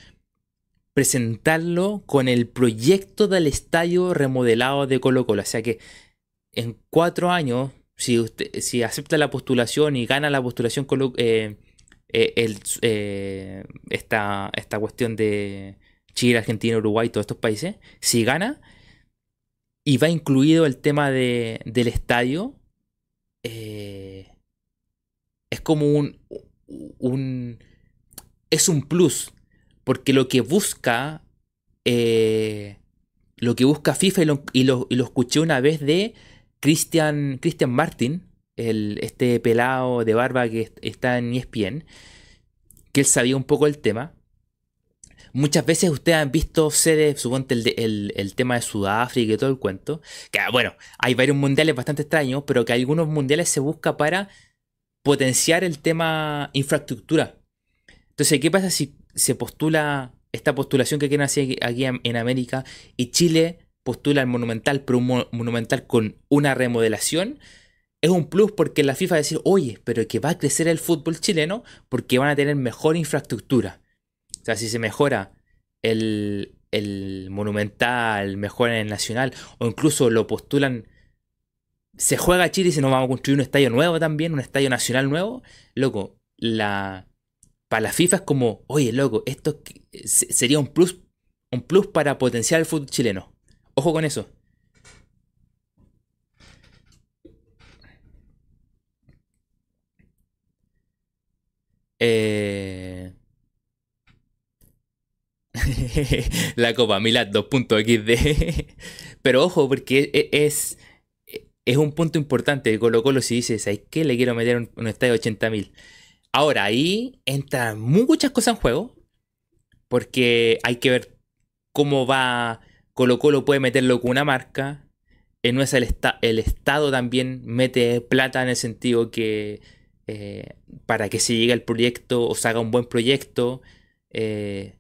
S1: presentarlo con el proyecto del estadio remodelado de Colo Colo. O sea que en cuatro años, si, usted, si acepta la postulación y gana la postulación, eh, eh, eh, esta, esta cuestión de Chile, Argentina, Uruguay, todos estos países, si gana y va incluido el tema de, del estadio, es como un, un... Es un plus porque lo que busca. Eh, lo que busca FIFA, y lo, escuché una vez de Christian, Christian Martin, el, este pelado de barba que está en ESPN, que él sabía un poco el tema. Muchas veces ustedes han visto sedes, suponte el, el, tema de Sudáfrica y todo el cuento. Que bueno, hay varios mundiales bastante extraños, pero que algunos mundiales se busca para potenciar el tema infraestructura. Entonces, ¿qué pasa si se postula esta postulación que quieren hacer aquí en América y Chile postula el Monumental, pero un Monumental con una remodelación, es un plus porque la FIFA va a decir, oye, pero que va a crecer el fútbol chileno porque van a tener mejor infraestructura. O sea, si se mejora el, el Monumental, mejora el Nacional, o incluso lo postulan, se juega Chile y se nos vamos a construir un estadio nuevo también, un estadio nacional nuevo, loco, la, para la FIFA es como, oye, loco, esto sería un plus, un plus para potenciar el fútbol chileno. Ojo con eso. Eh... *laughs* la Copa Milad *laughs* 2.xd. Pero ojo, porque e, es, es un punto importante. Colo Colo si dices, ¿sabes qué? Le quiero meter un, un de 80.000. Ahora, ahí entran muchas cosas en juego. Porque hay que ver cómo va. Colo Colo puede meterlo con una marca. En no es el, el Estado también mete plata en el sentido que. Eh, para que se llegue al proyecto o se haga un buen proyecto. Eh,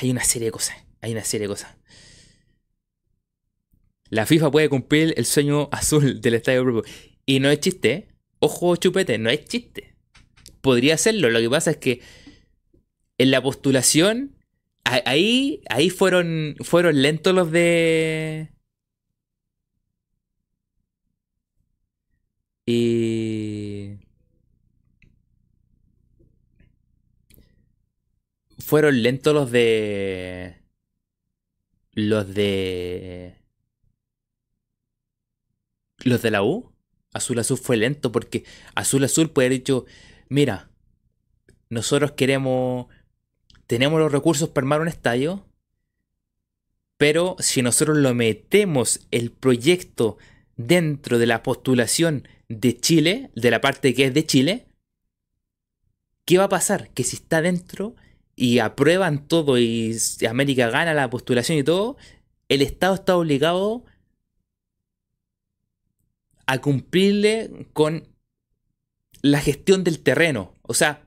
S1: Hay una serie de cosas. Hay una serie de cosas. La FIFA puede cumplir el sueño azul *laughs* del estadio propio. Y no es chiste. ¿eh? Ojo, chupete, no es chiste. Podría hacerlo. Lo que pasa es que en la postulación. Ahí, ahí fueron, fueron lentos los de. Y. Fueron lentos los de. Los de. Los de la U. Azul Azul fue lento porque Azul Azul puede haber dicho: Mira, nosotros queremos. Tenemos los recursos para armar un estadio. Pero si nosotros lo metemos el proyecto dentro de la postulación de Chile, de la parte que es de Chile, ¿qué va a pasar? Que si está dentro y aprueban todo y América gana la postulación y todo, el Estado está obligado cumplirle con la gestión del terreno. O sea,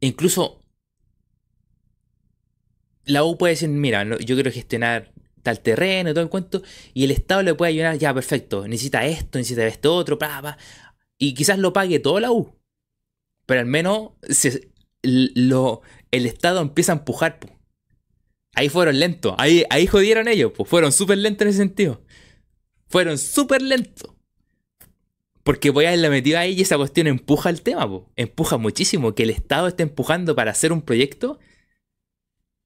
S1: incluso la U puede decir, mira, yo quiero gestionar tal terreno todo el cuento, y el Estado le puede ayudar, ya, perfecto, necesita esto, necesita esto otro, y quizás lo pague todo la U. Pero al menos el Estado empieza a empujar. Ahí fueron lentos, ahí, ahí jodieron ellos, pues fueron súper lentos en ese sentido. Fueron súper lentos. Porque voy a haberle metido ahí y esa cuestión empuja el tema, empuja muchísimo. Que el Estado esté empujando para hacer un proyecto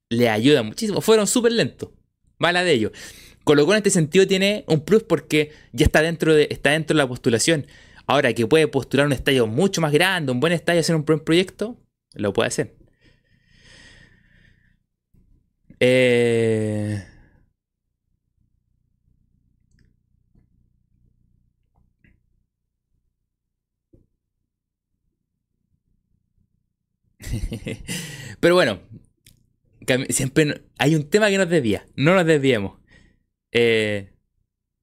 S1: le ayuda muchísimo. Fueron súper lentos. Mala de ellos. Colocó en este sentido tiene un plus porque ya está dentro de, está dentro de la postulación. Ahora que puede postular un estadio mucho más grande, un buen estadio, hacer un buen proyecto, lo puede hacer. Eh... *laughs* Pero bueno, siempre hay un tema que nos desvía. No nos desviemos. Eh,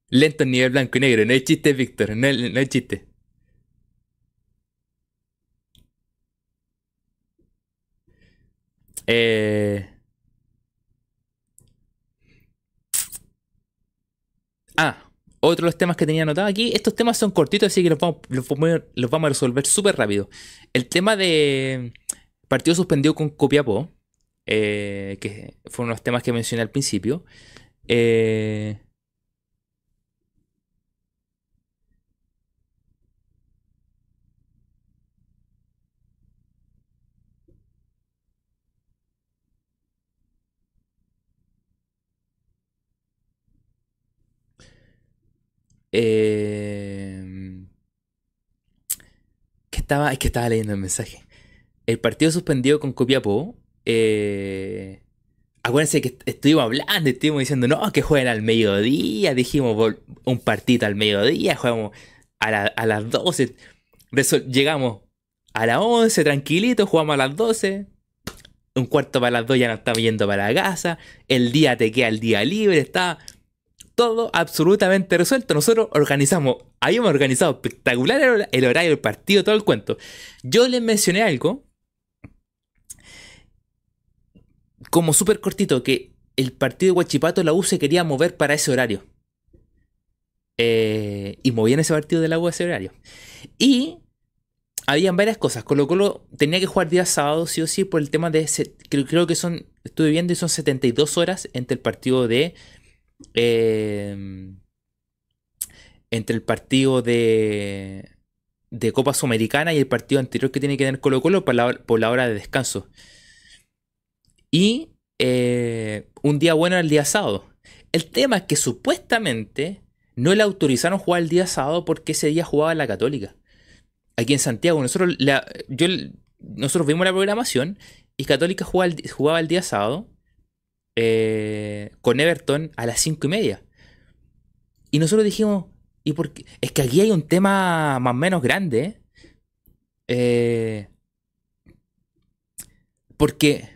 S1: lento en nivel blanco y negro. No hay chiste, Víctor. No, no hay chiste. Eh, ah, otro de los temas que tenía anotado aquí. Estos temas son cortitos, así que los vamos, los vamos a resolver súper rápido. El tema de partido suspendido con Copiapó. Eh, que fueron los temas que mencioné al principio. Eh, eh, que estaba, es que estaba leyendo el mensaje. El partido suspendido con Copiapó eh, acuérdense que estuvimos hablando, estuvimos diciendo, no, que jueguen al mediodía, dijimos un partido al mediodía, jugamos a, las 12, llegamos a las 11, tranquilito, jugamos a las 12, un cuarto para las 2 ya nos estamos yendo para la casa, el día te queda el día libre, está todo absolutamente resuelto. Nosotros organizamos, habíamos organizado espectacular el horario del partido, todo el cuento. Yo les mencioné algo como súper cortito, que el partido de Huachipato, la U se quería mover para ese horario. Eh, y movían ese partido de la U a ese horario. Y habían varias cosas. Colo Colo tenía que jugar día sábado, sí o sí, por el tema de. Creo, creo que son. Estuve viendo y son 72 horas entre el partido de. Eh, entre el partido de. de Copa Sudamericana y el partido anterior que tiene que tener Colo Colo por la hora de descanso. Y eh, un día bueno era el día sábado. El tema es que supuestamente no le autorizaron jugar el día sábado porque ese día jugaba la Católica. Aquí en Santiago, nosotros, yo, nosotros vimos la programación y Católica jugaba el, jugaba el día sábado eh, con Everton a las 5 y media. Y nosotros dijimos, ¿y por? Es que aquí hay un tema más o menos grande. Eh, porque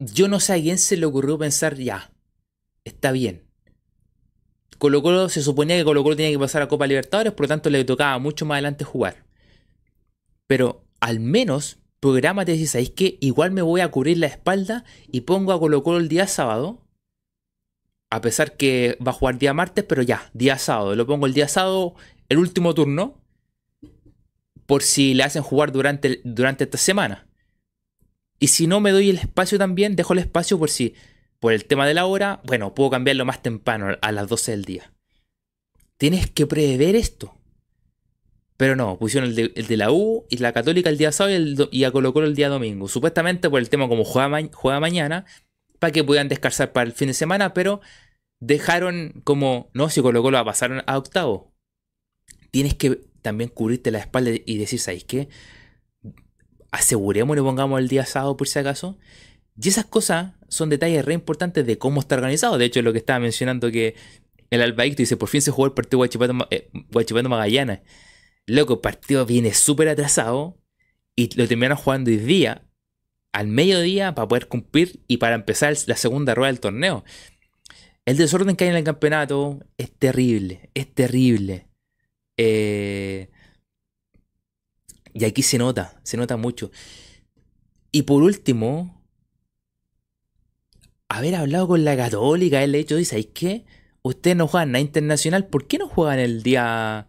S1: yo no sé a quién se le ocurrió pensar, ya, está bien. Colo Colo se suponía que Colo Colo tenía que pasar a Copa Libertadores, por lo tanto le tocaba mucho más adelante jugar. Pero al menos programa te decís, ¿sabéis qué? Igual me voy a cubrir la espalda y pongo a Colo Colo el día sábado. A pesar que va a jugar día martes, pero ya, día sábado. Lo pongo el día sábado, el último turno. Por si le hacen jugar durante, durante esta semana. Y si no me doy el espacio también, dejo el espacio por si, por el tema de la hora, bueno, puedo cambiarlo más temprano, a las 12 del día. Tienes que prever esto. Pero no, pusieron el de, la U y la Católica el día sábado y, a Colo el día domingo. Supuestamente por el tema como juega, juega mañana, para que puedan descansar para el fin de semana, pero dejaron como, no, si Colo Colo va a a octavo. Tienes que también cubrirte la espalda y decir, ¿sabes qué? Aseguremos y pongamos el día sábado por si acaso. Y esas cosas son detalles re importantes de cómo está organizado. De hecho, lo que estaba mencionando que el Albaicto dice, por fin se jugó el partido Guachipato, eh, Magallanes. Loco, el partido viene súper atrasado y lo terminaron jugando hoy día, al mediodía, para poder cumplir y para empezar la segunda rueda del torneo. El desorden que hay en el campeonato es terrible, es terrible. Eh, y aquí se nota, se nota mucho. Y por último, haber hablado con la Católica, el hecho dice, ¿sabes qué? Ustedes no juegan nada internacional, ¿por qué no juegan el día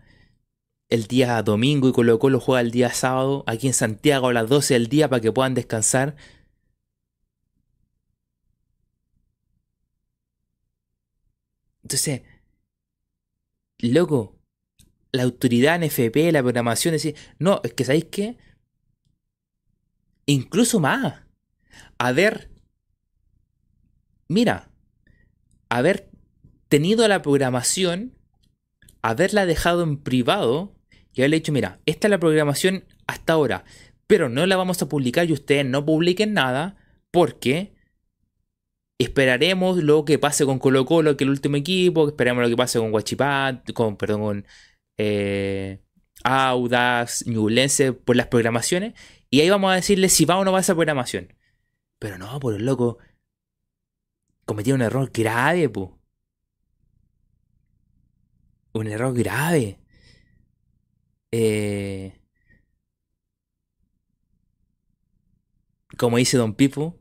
S1: el día domingo y Colo Colo juega el día sábado aquí en Santiago a las 12 del día para que puedan descansar. Entonces, loco, la autoridad NFP, la programación, decir, no, es que ¿sabéis qué? Incluso más. A ver, mira, haber tenido la programación, haberla dejado en privado y haberle dicho, mira, esta es la programación hasta ahora, pero no la vamos a publicar y ustedes no publiquen nada porque esperaremos lo que pase con Colo Colo, que el último equipo, esperaremos lo que pase con Guachipat, con, perdón, con eh, Audax, Ñublense, por las programaciones, y ahí vamos a decirle si va o no va esa programación. Pero no, por el loco, cometieron un error grave, po. Un error grave. Eh, como dice Don Pipo,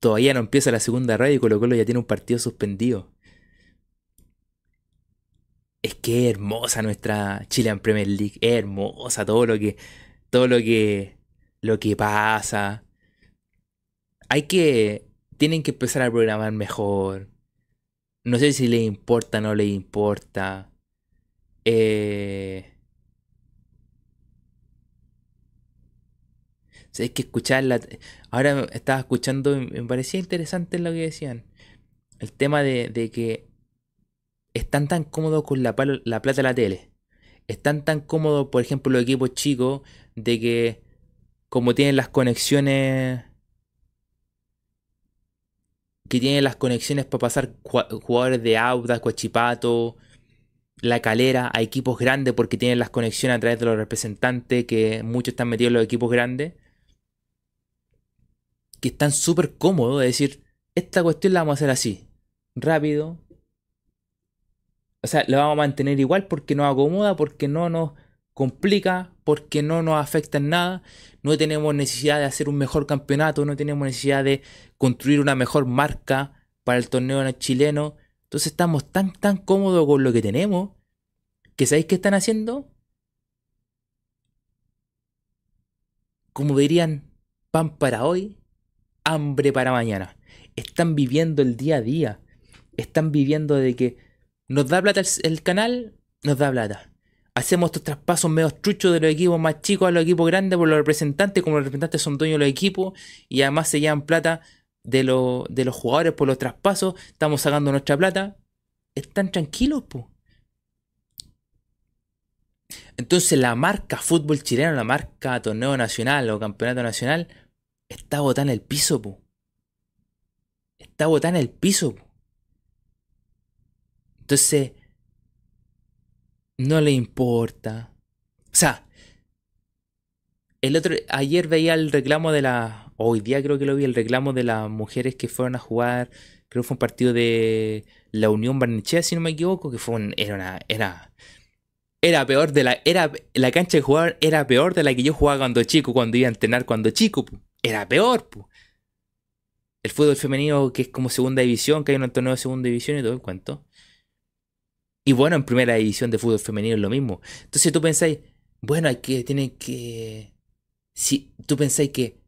S1: todavía no empieza la segunda radio y Colo Colo ya tiene un partido suspendido. Es que hermosa nuestra Chilean Premier League, es hermosa todo lo que todo lo que lo que pasa. Hay que tienen que empezar a programar mejor. No sé si les importa o no les importa. Eh O hay que escucharla. Ahora estaba escuchando me parecía interesante lo que decían. El tema de, que están tan cómodos con la, la plata de la tele. Están tan cómodos, por ejemplo, los equipos chicos, de que como tienen las conexiones que tienen las conexiones para pasar jugadores de Auda, Coachipato, La Calera a equipos grandes porque tienen las conexiones a través de los representantes, que muchos están metidos en los equipos grandes que están súper cómodos de decir, esta cuestión la vamos a hacer así, rápido. O sea, la vamos a mantener igual porque nos acomoda, porque no nos complica, porque no nos afecta en nada. No tenemos necesidad de hacer un mejor campeonato, no tenemos necesidad de construir una mejor marca para el torneo chileno. Entonces estamos tan, tan cómodos con lo que tenemos que ¿sabéis qué están haciendo? Como dirían, pan para hoy, hambre para mañana. Están viviendo el día a día. Están viviendo de que nos da plata el, canal, nos da plata. Hacemos estos traspasos medio truchos de los equipos más chicos a los equipos grandes por los representantes, como los representantes son dueños de los equipos y además se llevan plata de, de los jugadores por los traspasos. Estamos sacando nuestra plata. Están tranquilos, po. Entonces la marca fútbol chileno, la marca torneo nacional o campeonato nacional, está botada en el piso, po. Está botada en el piso, po. Entonces, no le importa. O sea, el otro, ayer veía el reclamo de la, hoy día creo que lo vi, el reclamo de las mujeres que fueron a jugar, creo que fue un partido de la Unión Barnechea, si no me equivoco, que fue un, era una, era, era peor de la. Era, la cancha de jugador era peor de la que yo jugaba cuando chico, cuando iba a entrenar cuando chico. Era peor, El fútbol femenino, que es como segunda división, que hay un torneo de segunda división y todo el cuento. Y bueno, en primera división de fútbol femenino es lo mismo. Entonces tú pensáis, bueno, hay que, tienen que. Si tú pensáis que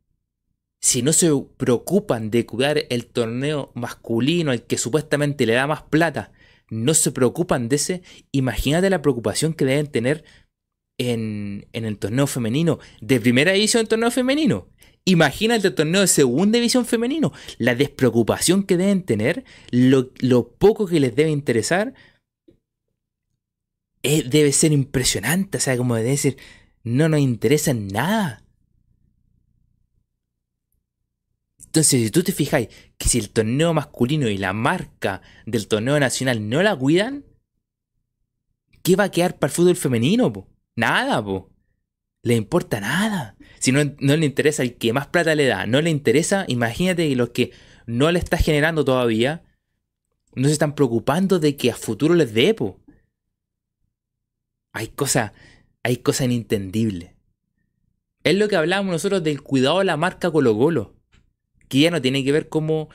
S1: si no se preocupan de cuidar el torneo masculino, el que supuestamente le da más plata, no se preocupan de ese, imagínate la preocupación que deben tener en, el torneo femenino, de primera división torneo femenino. Imagínate el torneo de segunda división femenino, la despreocupación que deben tener, lo, poco que les debe interesar, eh, debe ser impresionante, o sea, como de decir, no nos interesa nada. Entonces, si tú te fijáis que si el torneo masculino y la marca del torneo nacional no la cuidan, ¿qué va a quedar para el fútbol femenino? Po? Nada, po. Le importa nada. Si no, no le interesa el que más plata le da, no le interesa, imagínate que los que no le está generando todavía, no se están preocupando de que a futuro les dé, po. Hay cosas, hay cosas inintendibles. Es lo que hablábamos nosotros del cuidado de la marca Colo Colo que ya no tiene que ver cómo,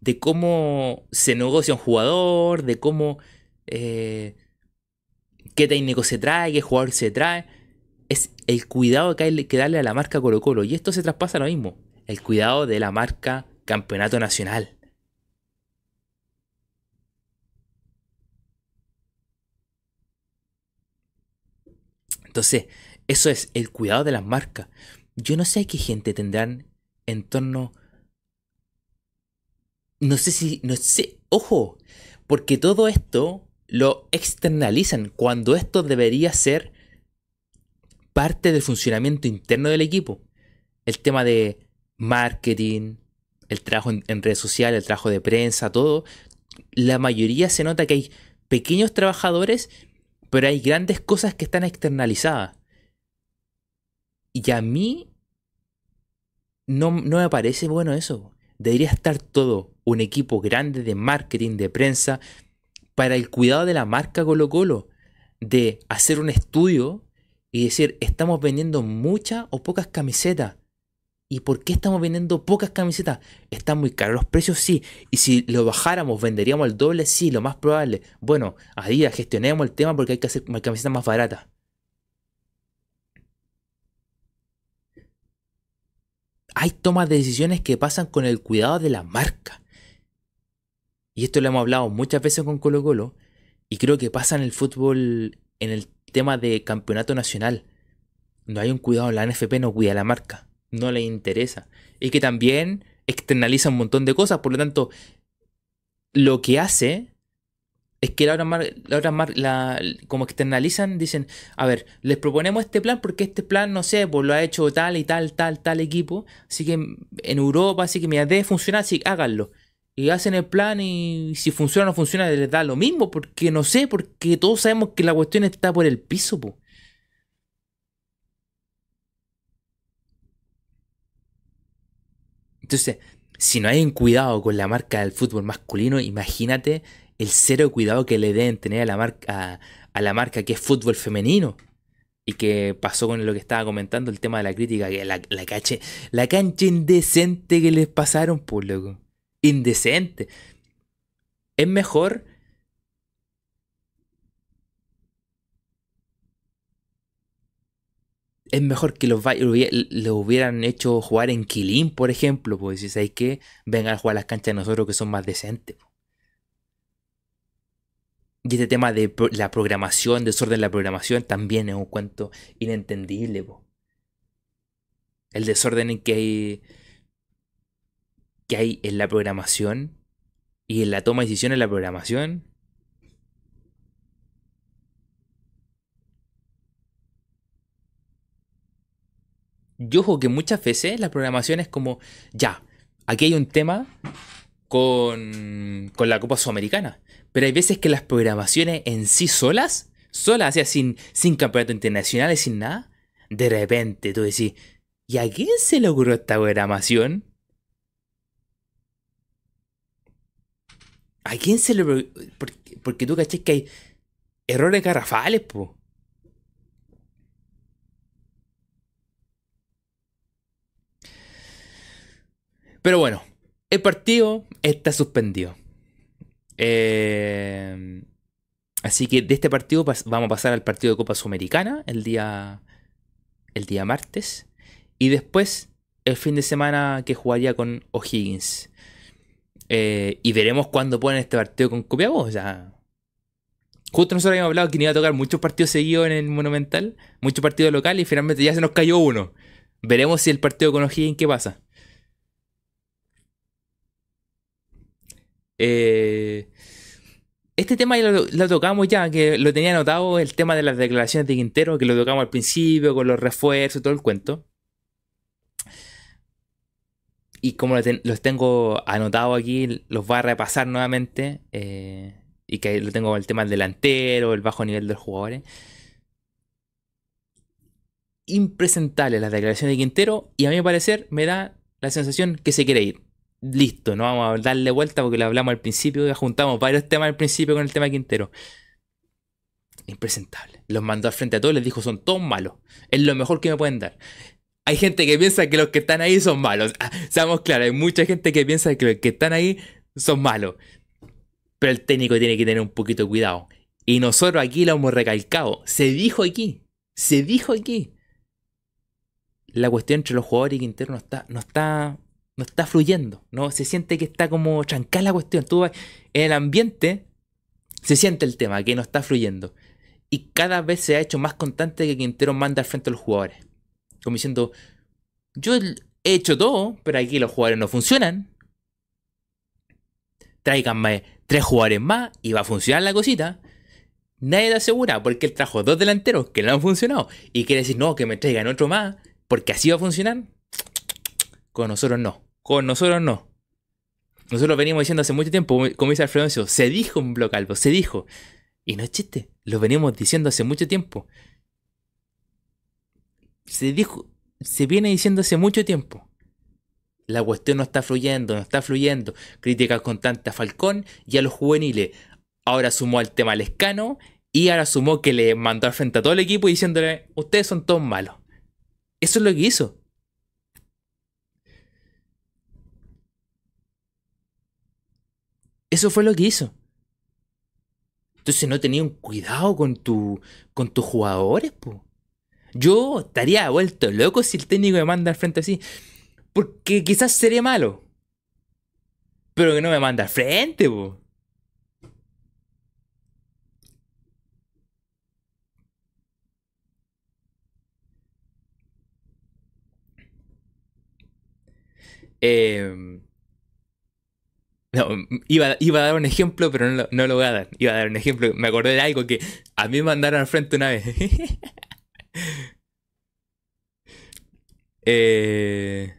S1: de cómo se negocia un jugador, de cómo, eh, qué técnico se trae, qué jugador se trae. Es el cuidado que hay que darle a la marca Colo Colo. Y esto se traspasa lo mismo. El cuidado de la marca Campeonato Nacional. Entonces, eso es el cuidado de las marcas. Yo no sé qué gente tendrán en torno no sé si, no sé, ojo, porque todo esto lo externalizan cuando esto debería ser parte del funcionamiento interno del equipo. El tema de marketing, el trabajo en, redes sociales, el trabajo de prensa, todo. La mayoría se nota que hay pequeños trabajadores, pero hay grandes cosas que están externalizadas. Y a mí no, no me parece bueno eso. Debería estar todo un equipo grande de marketing, de prensa, para el cuidado de la marca Colo Colo, de hacer un estudio y decir, estamos vendiendo muchas o pocas camisetas. ¿Y por qué estamos vendiendo pocas camisetas? ¿Están muy caros los precios? Sí. ¿Y si lo bajáramos, venderíamos el doble? Sí, lo más probable. Bueno, ahí gestionemos el tema porque hay que hacer camisetas más baratas. Hay tomas de decisiones que pasan con el cuidado de la marca y esto lo hemos hablado muchas veces con Colo Colo, y creo que pasa en el fútbol, en el tema de campeonato nacional. No hay un cuidado, la NFP no cuida la marca, no le interesa. Y que también externaliza un montón de cosas, por lo tanto, lo que hace es que la otra, mar, la, como externalizan, dicen, a ver, les proponemos este plan porque este plan, no sé, pues lo ha hecho tal y tal, tal, tal equipo, así que en Europa, así que mira, debe funcionar, así háganlo y hacen el plan y si funciona o no funciona les da lo mismo, porque no sé, porque todos sabemos que la cuestión está por el piso, po. Entonces, si no hay un cuidado con la marca del fútbol masculino, imagínate el cero cuidado que le deben tener a la marca, a, la marca que es fútbol femenino. Y que pasó con lo que estaba comentando, el tema de la crítica, que la, la, la cancha indecente que les pasaron, por loco indecente. Es mejor es mejor que los lo hubieran hecho jugar en Quilín, por ejemplo, pues si sabéis que vengan a jugar a las canchas de nosotros que son más decentes. Y este tema de la programación, desorden de la programación, también es un cuento inentendible. El desorden en que hay que hay en la programación y en la toma de decisiones en la programación. Yo ojo que muchas veces la programación es como, ya, aquí hay un tema con, con la Copa Sudamericana. Pero hay veces que las programaciones en sí solas, solas, o sea, sin, sin campeonatos internacionales, sin nada, de repente tú decís, ¿y a quién se le ocurrió esta programación? ¿A quién se le.? Porque, porque tú caché que hay errores garrafales, po. Pero bueno, el partido está suspendido. Eh, así que de este partido vamos a pasar al partido de Copa Sudamericana el día, el día martes. Y después el fin de semana que jugaría con O'Higgins. Eh, y veremos cuándo ponen este partido con Copiapó. O sea, justo nosotros habíamos hablado que iba a tocar muchos partidos seguidos en el Monumental, muchos partidos locales y finalmente ya se nos cayó uno. Veremos si el partido con O'Higgins qué pasa. Eh, este tema lo, tocamos ya, que lo tenía anotado, el tema de las declaraciones de Quintero, que lo tocamos al principio, con los refuerzos, todo el cuento. Y como los tengo anotado aquí, los voy a repasar nuevamente. Eh, y que lo tengo el tema del delantero, el bajo nivel de los jugadores. Impresentable las declaraciones de Quintero. Y a mi parecer me da la sensación que se quiere ir listo, no vamos a darle vuelta porque lo hablamos al principio, ya juntamos varios temas al principio con el tema Quintero. Impresentable. Los mandó al frente a todos, les dijo, son todos malos. Es lo mejor que me pueden dar. Hay gente que piensa que los que están ahí son malos. Ah, seamos claros, hay mucha gente que piensa que los que están ahí son malos. Pero el técnico tiene que tener un poquito de cuidado. Y nosotros aquí lo hemos recalcado. Se dijo aquí. Se dijo aquí. La cuestión entre los jugadores y Quintero no está, no está no está fluyendo, ¿no? Se siente que está como trancada la cuestión. Tú en el ambiente se siente el tema, que no está fluyendo. Y cada vez se ha hecho más constante que Quintero manda al frente a los jugadores. Como diciendo, yo he hecho todo, pero aquí los jugadores no funcionan. Tráiganme tres jugadores más y va a funcionar la cosita. Nadie te asegura porque él trajo dos delanteros que no han funcionado. Y quiere decir, no, que me traigan otro más porque así va a funcionar. Con nosotros no. Con nosotros no. Nosotros venimos diciendo hace mucho tiempo, como dice Alfredo, se dijo un bloque algo, se dijo. Y no es chiste, lo venimos diciendo hace mucho tiempo. Se dijo, se viene diciendo hace mucho tiempo. La cuestión no está fluyendo, no está fluyendo. Críticas constantes a Falcón y a los juveniles. Ahora sumó al tema Lescano y ahora sumó que le mandó al frente a todo el equipo diciéndole, ustedes son todos malos. Eso es lo que hizo. Eso fue lo que hizo. Entonces no tenía un cuidado con, tu, con tus jugadores, po. Yo estaría vuelto loco si el técnico me manda al frente así. Porque quizás sería malo. Pero que no me manda al frente, po. Eh, no, iba, iba, a dar un ejemplo, pero no, lo voy a dar. Iba a dar un ejemplo. Me acordé de algo que a mí me mandaron al frente una vez. *laughs* eh,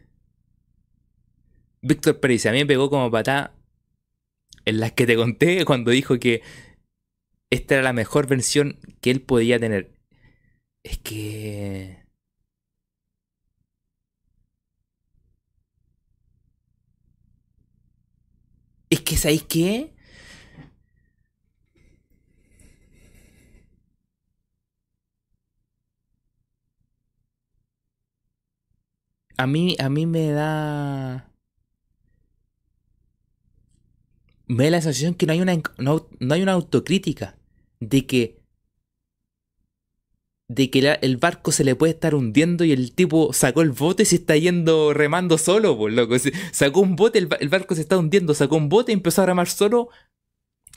S1: Víctor Pérez, a mí me pegó como patá en las que te conté cuando dijo que esta era la mejor versión que él podía tener. Es que... Es que, ¿sabéis qué? A mí, a mí me da... Me da la sensación que no hay una, no, hay una autocrítica de que de que el barco se le puede estar hundiendo y el tipo sacó el bote y se está yendo remando solo, pues loco. Sacó un bote, el, barco se está hundiendo, sacó un bote y empezó a remar solo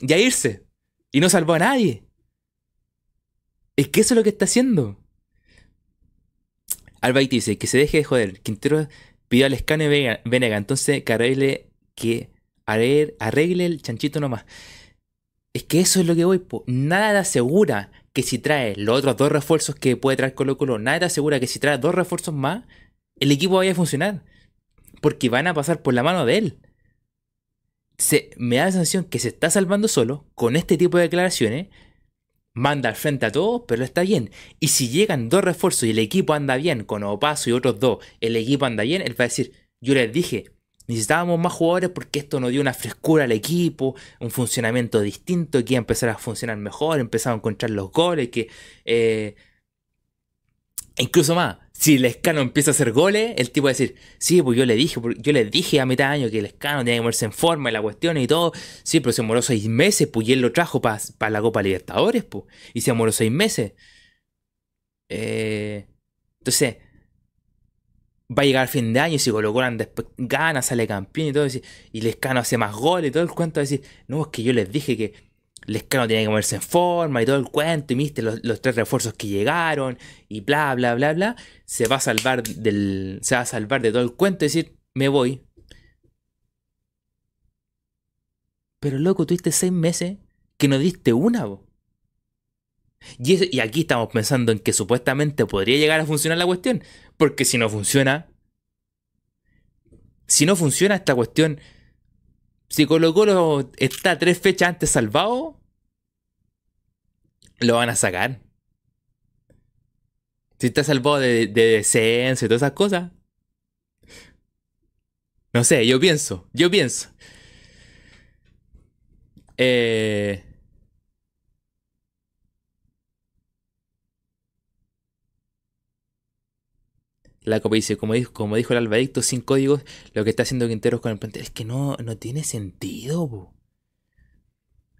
S1: y a irse. Y no salvó a nadie. Es que eso es lo que está haciendo. Albait dice que se deje de joder. Quintero pidió al escane Venega, entonces que arregle, que arregle el chanchito nomás. Es que eso es lo que voy, nada asegura que si trae los otros dos refuerzos que puede traer Colo Colo, nada te asegura que si trae dos refuerzos más, el equipo vaya a funcionar. Porque van a pasar por la mano de él. Se, me da la sensación que se está salvando solo con este tipo de declaraciones. Manda al frente a todos, pero está bien. Y si llegan dos refuerzos y el equipo anda bien, con Opaso y otros dos, el equipo anda bien, él va a decir, yo les dije, Necesitábamos más jugadores porque esto nos dio una frescura al equipo, un funcionamiento distinto, que iba a empezar a funcionar mejor, empezaba a encontrar los goles, que... Eh, incluso más, si el escano empieza a hacer goles, el tipo va a decir, sí, pues yo le dije, yo le dije a mitad de año que el escano tenía que moverse en forma y la cuestión y todo. Sí, pero se demoró seis meses, pues y él lo trajo para la Copa Libertadores, pues. Y se demoró seis meses. Eh, entonces, va a llegar al fin de año y si Colo después gana, sale campeón y todo, y, y el escano hace más goles y todo el cuento, decir, no, es que yo les dije que Lescano tiene que moverse en forma y todo el cuento, y viste los, tres refuerzos que llegaron, y bla, bla, bla, bla, se va a salvar del. Se va a salvar de todo el cuento y decir, me voy. Pero loco, tuviste seis meses que no diste una, Y, aquí estamos pensando en que supuestamente podría llegar a funcionar la cuestión. Porque si no funciona. Si no funciona esta cuestión si Colo Colo está tres fechas antes salvado, lo van a sacar. Si está salvado de, descenso y todas esas cosas. No sé, yo pienso, yo pienso. Eh, La copa dice, como dijo, el Albadicto, sin códigos, lo que está haciendo Quinteros con el plantel es que no, no tiene sentido.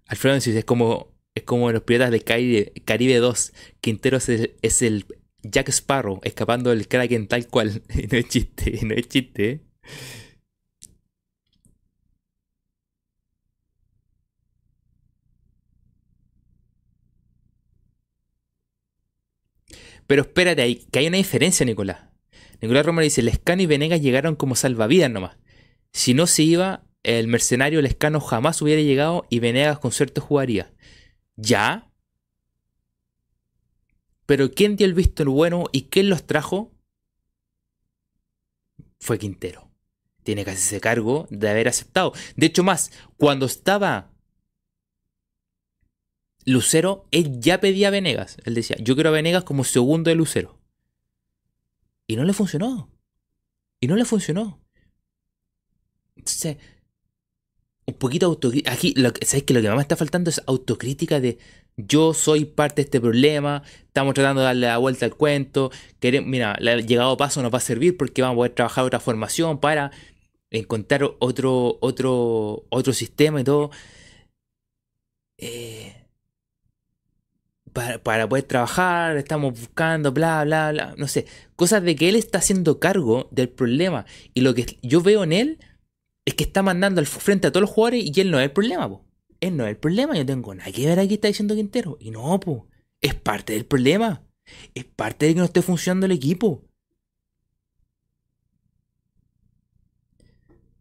S1: Alfredo es como, es como los piratas de Caribe, Caribe 2. Quinteros es, el Jack Sparrow escapando del Kraken tal cual. *laughs* Y no es chiste, no es chiste. ¿eh? Pero espérate que hay una diferencia, Nicolás. Nicolás Romero dice, Lescano y Venegas llegaron como salvavidas nomás. Si no se iba, el mercenario Lescano jamás hubiera llegado y Venegas con suerte jugaría. ¿Ya? Pero ¿quién dio el visto en bueno y quién los trajo? Fue Quintero. Tiene casi ese cargo de haber aceptado. De hecho, más, cuando estaba Lucero, él ya pedía a Venegas. Él decía, yo quiero a Venegas como segundo de Lucero. Y no le funcionó. Y no le funcionó. Entonces, un poquito autocrítica. Aquí, lo que, ¿sabes que Lo que más me está faltando es autocrítica de yo soy parte de este problema, estamos tratando de darle la vuelta al cuento, queremos, mira, el llegado paso nos va a servir porque vamos a poder trabajar otra formación para encontrar otro, otro, otro sistema y todo. Eh, para, poder trabajar, estamos buscando, bla, bla, bla, no sé, cosas de que él está haciendo cargo del problema. Y lo que yo veo en él es que está mandando al frente a todos los jugadores y él no es el problema, po. Él no es el problema, yo tengo nada que ver aquí, está diciendo Quintero. Y no, po, es parte del problema. Es parte de que no esté funcionando el equipo.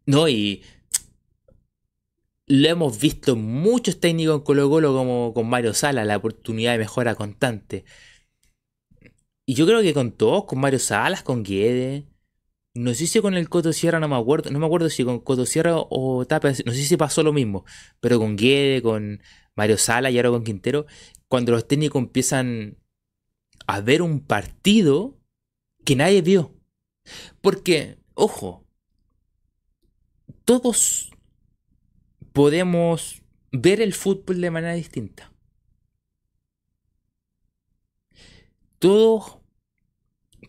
S1: No, y lo hemos visto muchos técnicos en Colo Colo como con Mario Sala, la oportunidad de mejora constante. Y yo creo que con todos, con Mario Salas, con Guede. No sé si con el Coto Sierra no me acuerdo, no me acuerdo si con Coto Sierra o Tapia, no sé si pasó lo mismo, pero con Guede, con Mario Sala y ahora con Quintero, cuando los técnicos empiezan a ver un partido que nadie vio. Porque, ojo, todos podemos ver el fútbol de manera distinta. Todos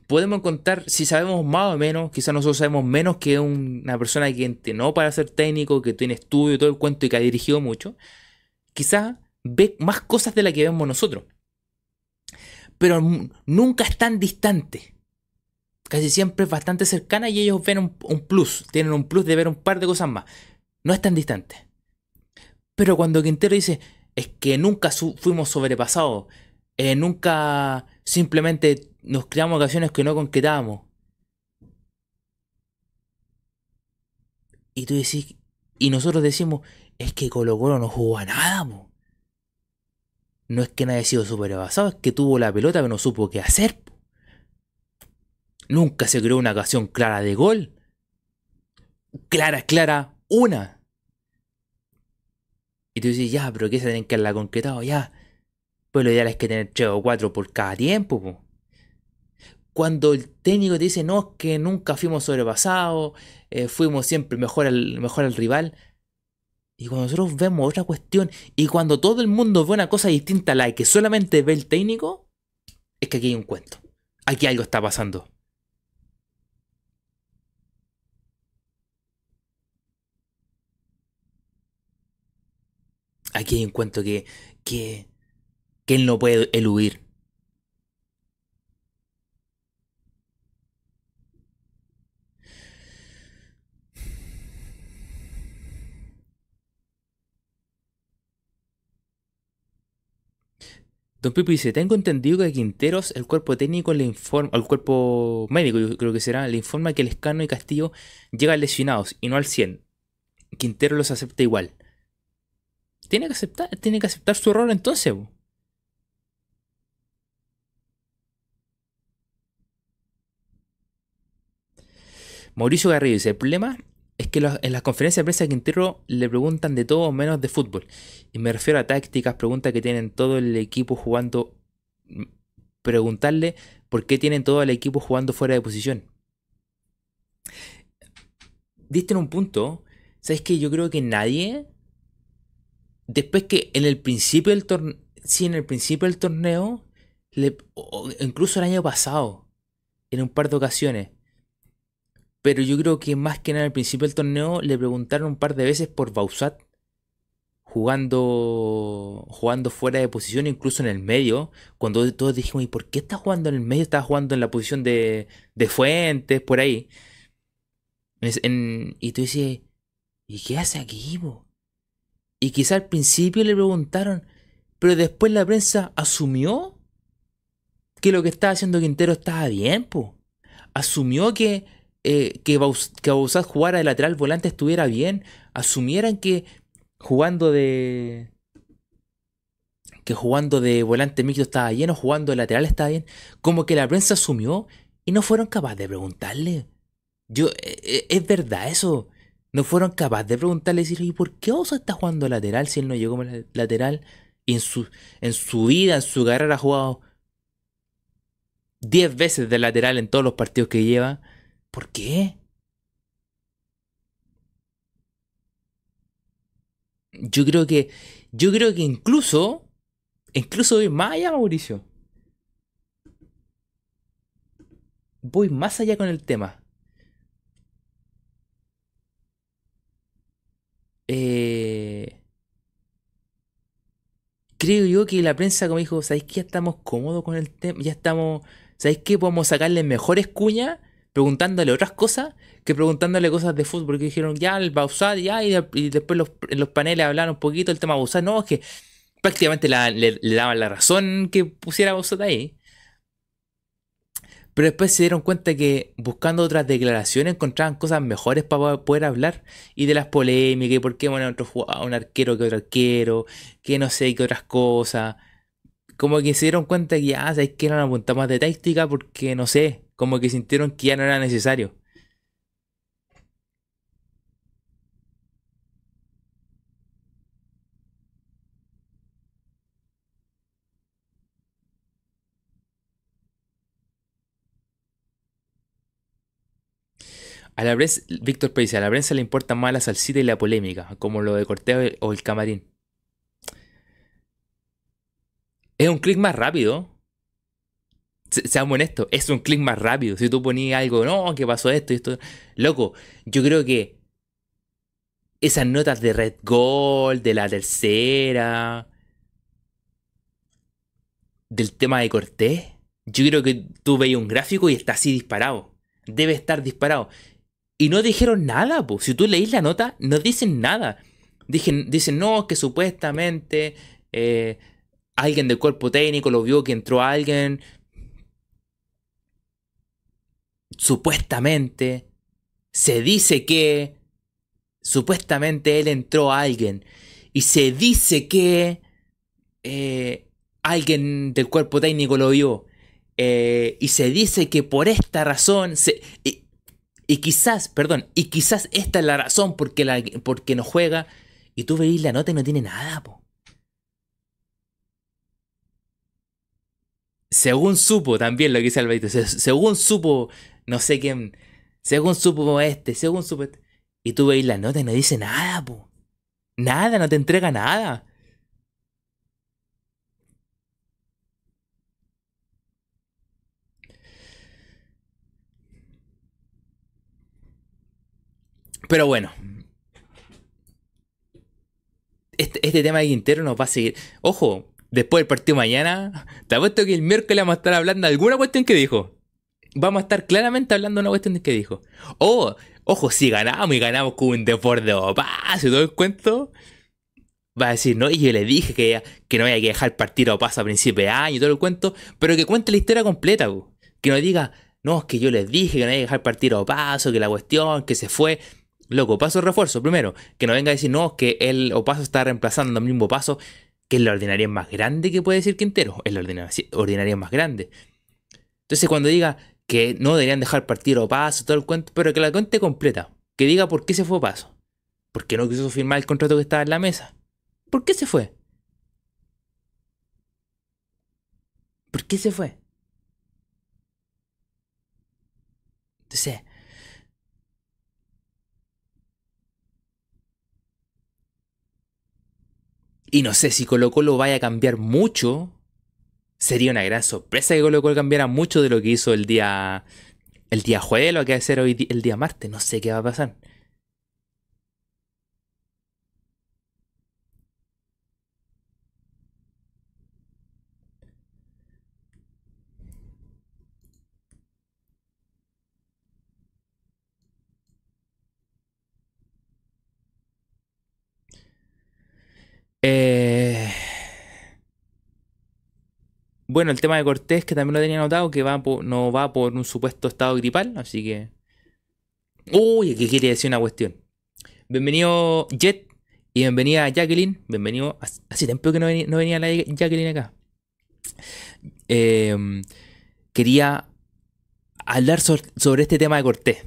S1: podemos contar, si sabemos más o menos, quizás nosotros sabemos menos que una persona que entrenó para ser técnico, que tiene estudio y todo el cuento y que ha dirigido mucho, quizás ve más cosas de las que vemos nosotros. Pero nunca es tan distante. Casi siempre es bastante cercana y ellos ven un, un plus, tienen un plus de ver un par de cosas más. No es tan distante. Pero cuando Quintero dice, es que nunca fuimos sobrepasados, eh, nunca simplemente nos creamos ocasiones que no concretábamos. Y tú decís, y nosotros decimos, es que Colo Colo no jugó a nada, No es que no haya sido sobrepasado, es que tuvo la pelota pero no supo qué hacer. Nunca se creó una ocasión clara de gol. Clara, clara, una. Y tú dices, ya, pero ¿qué se tienen que haberla concretado? Ya. Pues lo ideal es que tener tres o cuatro por cada tiempo. Cuando el técnico te dice, no, es que nunca fuimos sobrepasados, eh, fuimos siempre mejor al, mejor al rival. Y cuando nosotros vemos otra cuestión, y cuando todo el mundo ve una cosa distinta a la que solamente ve el técnico, es que aquí hay un cuento. Aquí algo está pasando. Aquí hay un cuento que, que, que él no puede eludir. Don Pipo dice, tengo entendido que Quinteros el cuerpo técnico le informa, al cuerpo médico yo creo que será, le informa que el Escano y Castillo llegan lesionados y no al 100. Quintero los acepta igual. Tiene que aceptar, tiene que aceptar su error entonces. Mauricio Garrido dice, el problema es que en las conferencias de prensa de Quintero le preguntan de todo menos de fútbol. Y me refiero a tácticas, preguntas que tienen todo el equipo jugando. Preguntarle por qué tienen todo el equipo jugando fuera de posición. Diste en un punto. ¿Sabes que Yo creo que nadie. Después que en el principio del torneo. Sí, en el principio del torneo. incluso el año pasado. En un par de ocasiones pero yo creo que más que nada al principio del torneo le preguntaron un par de veces por Bausat jugando jugando fuera de posición, incluso en el medio, cuando todos dijimos, ¿y por qué está jugando en el medio? Está jugando en la posición de, de Fuentes, por ahí. y tú dices, ¿y qué hace aquí? Y quizá al principio le preguntaron, pero después la prensa asumió que lo que estaba haciendo Quintero estaba bien, po. Asumió que eh, que, Bausat jugara de lateral volante estuviera bien, asumieran que jugando de. que jugando de volante mixto estaba bien o jugando de lateral estaba bien, como que la prensa asumió y no fueron capaces de preguntarle. Yo, eh, eh, es verdad eso. No fueron capaces de preguntarle y decirle, ¿y por qué Bausat está jugando lateral si él no llegó como lateral? Y en su, en su vida, en su carrera ha jugado 10 veces de lateral en todos los partidos que lleva. ¿Por qué? Yo creo que. Yo creo que incluso. Incluso voy más allá, Mauricio. Voy más allá con el tema. Eh, creo yo que la prensa, como dijo, ¿sabéis que ya estamos cómodos con el tema? Ya estamos. ¿Sabéis que podemos sacarle mejores cuñas preguntándole otras cosas que preguntándole cosas de fútbol. Porque dijeron, ya, el Bausat, ya, y, después en los paneles hablaron un poquito del tema Bausat. No, es que prácticamente le, daban la razón que pusiera Bausat ahí. Pero después se dieron cuenta que buscando otras declaraciones encontraban cosas mejores para poder hablar. Y de las polémicas, y por qué bueno, otro un arquero que otro arquero, que no sé, qué otras cosas. Como que se dieron cuenta que ya, sabes que eran una más de táctica porque no sé, como que sintieron que ya no era necesario. A la prensa, Víctor Pérez, a la prensa le importa más la salsita y la polémica, como lo de Corteo o el camarín. Es un clic más rápido, seamos honestos, es un clic más rápido. Si tú ponías algo, no, que pasó esto y esto. Loco, yo creo que esas notas de Red Gold, de la tercera, del tema de Cortés, yo creo que tú veías un gráfico y está así disparado. Debe estar disparado. Y no dijeron nada, pues. Si tú leís la nota, no dicen nada. Dicen, dicen no, que supuestamente eh, alguien del cuerpo técnico lo vio que entró alguien supuestamente, se dice que supuestamente él entró a alguien y se dice que eh, alguien del cuerpo técnico lo vio eh, y se dice que por esta razón quizás, perdón, y quizás esta es la razón porque, la, porque no juega y tú veis la nota y no tiene nada, po. Según supo, también lo que dice Alberto, según supo no sé quién, según supo este, según supo este. Y tú veis la nota y no dice nada, po. Nada, no te entrega nada. Pero bueno. Este, este tema de Quintero nos va a seguir. Ojo, después del partido mañana, te apuesto que el miércoles vamos a estar hablando de alguna cuestión que dijo. Vamos a estar claramente hablando de una cuestión que dijo. Oh, ojo, si ganamos y ganamos con un deporte de paz y todo el cuento, va a decir, no, y yo le dije que, que no había que dejar partido a paso a principio de año y todo el cuento, pero que cuente la historia completa, que no diga, no, es que yo les dije que no había que dejar partido a paso, que la cuestión, que se fue. Loco, paso refuerzo. Primero, que no venga a decir, no, que el Opaso está reemplazando al mismo paso, que es la ordinaria más grande que puede decir Quintero. Es la ordinaria, más grande. Entonces, cuando diga que no deberían dejar partir o paso, todo el cuento, pero que la cuente completa. Que diga por qué se fue paso. ¿Por qué no quiso firmar el contrato que estaba en la mesa? ¿Por qué se fue? ¿Por qué se fue? Entonces, Y no sé si Colo Colo vaya a cambiar mucho. Sería una gran sorpresa que Colo Colo cambiara mucho de lo que hizo el día. El día jueves, lo que va a hacer hoy el día martes. No sé qué va a pasar. Eh, bueno, el tema de Cortés, que también lo tenía notado, que no va por un supuesto estado gripal, así que... Uy, ¿qué quiere decir una cuestión. Bienvenido Jet y bienvenida Jacqueline. Bienvenido... Hace tiempo que no venía, la Jacqueline acá. Em, quería hablar sobre este tema de Cortés.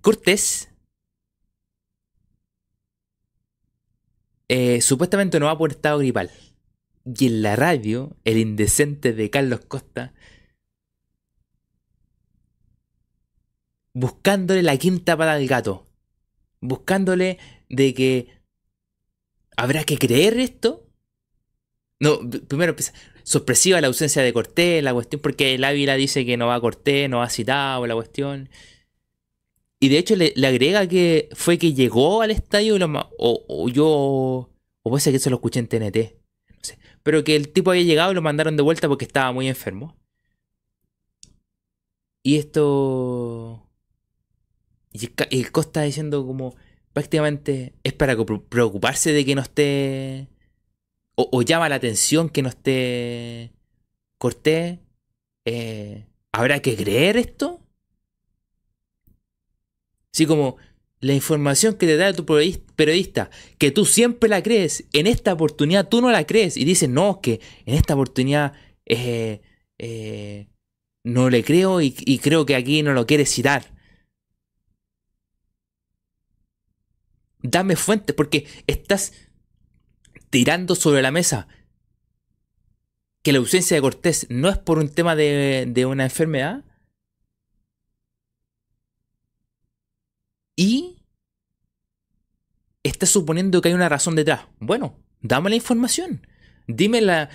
S1: Cortés Eh, supuestamente no va por estado gripal. Y en la radio, el indecente de Carlos Costa, buscándole la quinta para el gato, buscándole de que habrá que creer esto. No, primero sorpresiva la ausencia de Cortés, la cuestión, porque el Ávila dice que no va a Cortés, no va citado, la cuestión. Y de hecho le, agrega que fue que llegó al estadio o, yo. O puede ser que eso lo escuché en TNT. No sé. Pero que el tipo había llegado y lo mandaron de vuelta porque estaba muy enfermo. Y esto. Y el Costa diciendo como. Prácticamente es para preocuparse de que no esté. O, llama la atención que no esté. Cortés. Eh, ¿Habrá que creer esto? Así como la información que te da tu periodista, que tú siempre la crees, en esta oportunidad tú no la crees y dices, no, que en esta oportunidad eh, eh, no le creo y, creo que aquí no lo quieres citar. Dame fuentes porque estás tirando sobre la mesa que la ausencia de Cortés no es por un tema de una enfermedad Y estás suponiendo que hay una razón detrás. Bueno, dame la información. Dime la,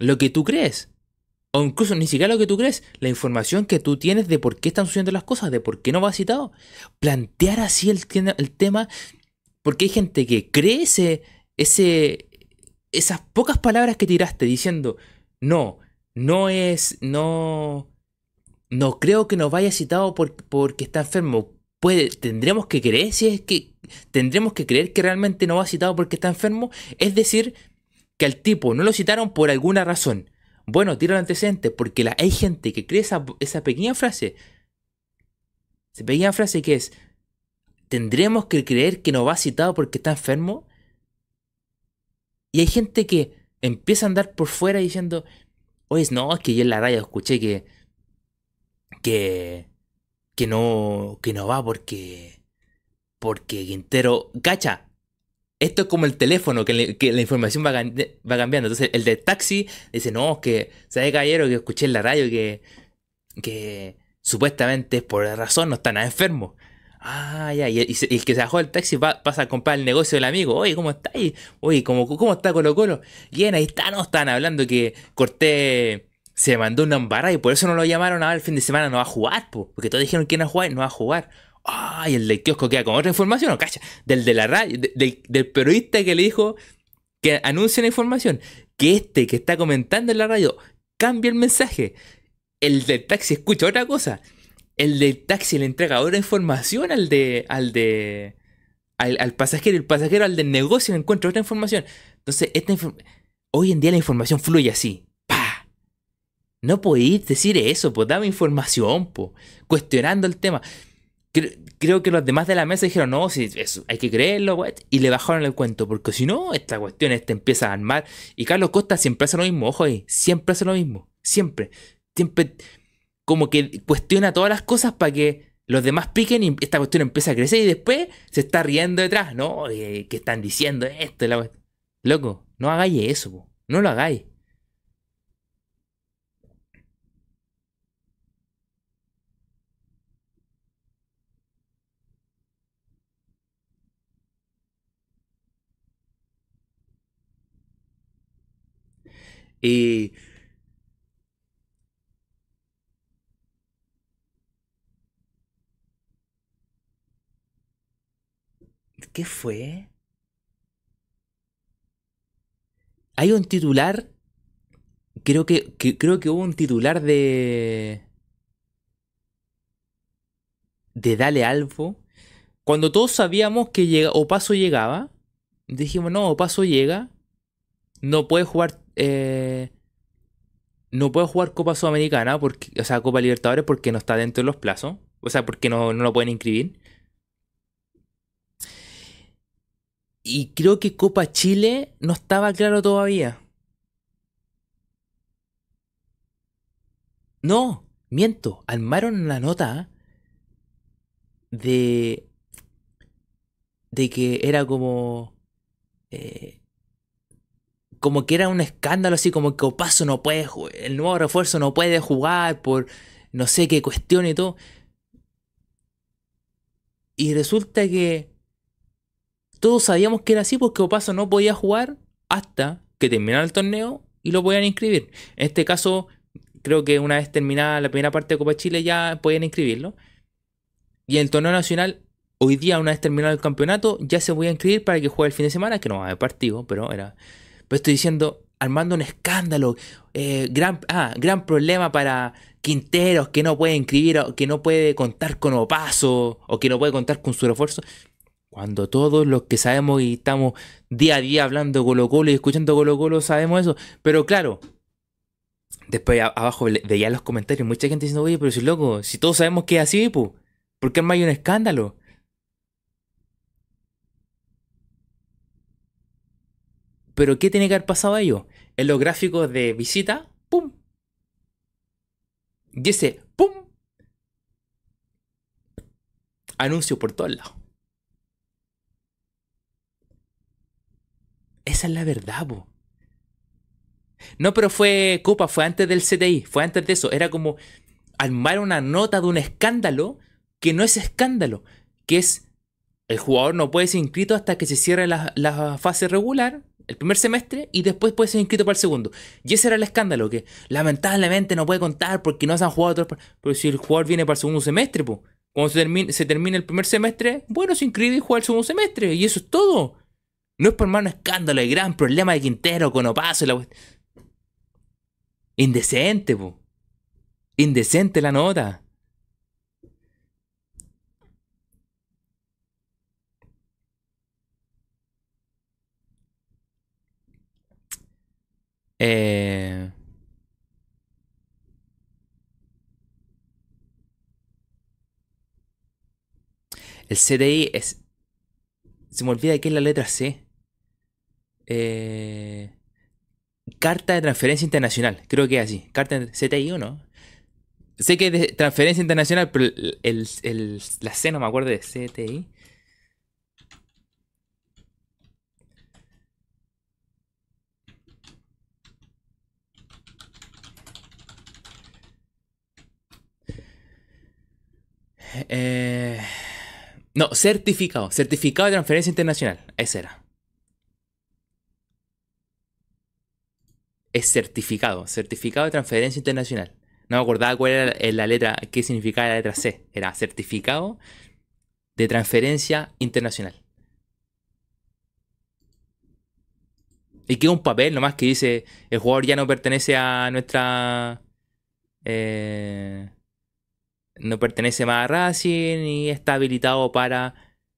S1: lo que tú crees. O incluso ni siquiera lo que tú crees, la información que tú tienes de por qué están sucediendo las cosas, de por qué no va citado. Plantear así el, tema, porque hay gente que cree ese, esas pocas palabras que tiraste diciendo, no, no es, no, no creo que nos vaya citado porque está enfermo tendremos que creer si es que tendremos que creer que realmente no va citado porque está enfermo, es decir, que al tipo no lo citaron por alguna razón. Bueno, tiro el antecedente, porque la, hay gente que cree esa, esa pequeña frase, esa pequeña frase que es, tendremos que creer que no va citado porque está enfermo. Y hay gente que empieza a andar por fuera diciendo, oye, no, es que yo en la radio escuché que, que, que no, que no va porque, porque Quintero, cacha, esto es como el teléfono, que, la información va, va, cambiando. Entonces, el de taxi dice, no, que, ¿sabe, caballero? Que escuché en la radio que, que supuestamente es por razón no está nada enfermo. Ah, ya, y, el que se bajó del taxi pasa a comprar el negocio del amigo. Oye, ¿cómo está ahí? Oye, ¿cómo, cómo está Colo Colo? Y ahí está, no, están hablando que corté se mandó una embarrada y por eso no lo llamaron a el fin de semana, no va a jugar, porque todos dijeron que no va a jugar, no va a jugar. Ay, el del kiosco queda con otra información, ¿o cacha? Del de la radio, del, periodista que le dijo que anuncia la información, que este que está comentando en la radio cambia el mensaje. El del taxi escucha otra cosa. El del taxi le entrega otra información al de. al de. al, pasajero. El pasajero al del negocio le encuentra otra información. Entonces, esta hoy en día la información fluye así. No podéis decir eso, pues dame información, pues. Cuestionando el tema creo que los demás de la mesa dijeron, no, si eso, hay que creerlo, y le bajaron el cuento, porque si no, esta cuestión este empieza a armar. Y Carlos Costa siempre hace lo mismo, ojo ahí, siempre hace lo mismo, siempre. Siempre como que cuestiona todas las cosas para que los demás piquen y esta cuestión empieza a crecer y después se está riendo detrás, ¿no? Eh, que están diciendo esto, la... Loco, no hagáis eso, no lo hagáis. Y... ¿Qué fue? Hay un titular. Creo que, creo que hubo un titular de. de Dale Alfo. Cuando todos sabíamos que llega, Opaso llegaba. Dijimos, no, Opaso llega. No puede jugar eh, no puede jugar Copa Sudamericana, porque, o sea, Copa Libertadores porque no está dentro de los plazos, o sea, porque no, no lo pueden inscribir. Y creo que Copa Chile no estaba claro todavía. No, miento, armaron la nota de de que era como eh, como que era un escándalo, así como que Opaso no puede, el nuevo refuerzo no puede jugar por no sé qué cuestión y todo. Y resulta que todos sabíamos que era así porque Opaso no podía jugar hasta que terminara el torneo y lo podían inscribir. En este caso, creo que una vez terminada la primera parte de Copa Chile ya podían inscribirlo. Y el torneo nacional, hoy día, una vez terminado el campeonato, ya se podía inscribir para que juegue el fin de semana, que no va a haber partido, pero era pero estoy diciendo, armando un escándalo. Eh, gran, ah, gran problema para Quinteros que no puede inscribir, que no puede contar con Opaso, o que no puede contar con su refuerzo. Cuando todos los que sabemos y estamos día a día hablando Colo Colo y escuchando Colo Colo sabemos eso. Pero claro, después abajo veía los comentarios mucha gente diciendo, oye, pero si loco, si todos sabemos que es así, ¿por qué hay un escándalo? Pero ¿qué tiene que haber pasado a ellos? En los gráficos de visita, ¡pum! Y ese ¡pum! Anuncio por todos lados. Esa es la verdad, po. No, pero fue Copa, fue antes del CTI, fue antes de eso. Era como armar una nota de un escándalo que no es escándalo, que es el jugador no puede ser inscrito hasta que se cierre la, la fase regular el primer semestre y después puede ser inscrito para el segundo. Y ese era el escándalo, que lamentablemente no puede contar porque no se han jugado otros. Pero si el jugador viene para el segundo semestre, pues, cuando se termine, se termine el primer semestre, bueno, se inscribe y juega el segundo semestre. Y eso es todo. No es por más un escándalo, el gran problema de Quintero con Opaso. La... Indecente, po. Indecente la nota. Eh, el CDI es... Se me olvida que es la letra C. Eh, carta de transferencia internacional. Creo que es así. Carta de CTI o no. Sé que es de transferencia internacional, pero el, la C no me acuerdo de CTI. Eh, no, certificado. Certificado de transferencia internacional. Ese era. Es certificado. Certificado de transferencia internacional. No me acordaba cuál era la letra, qué significaba la letra C. Era certificado de transferencia internacional. Y queda un papel nomás que dice, el jugador ya no pertenece a nuestra... Eh, no pertenece más a Racing y está habilitado para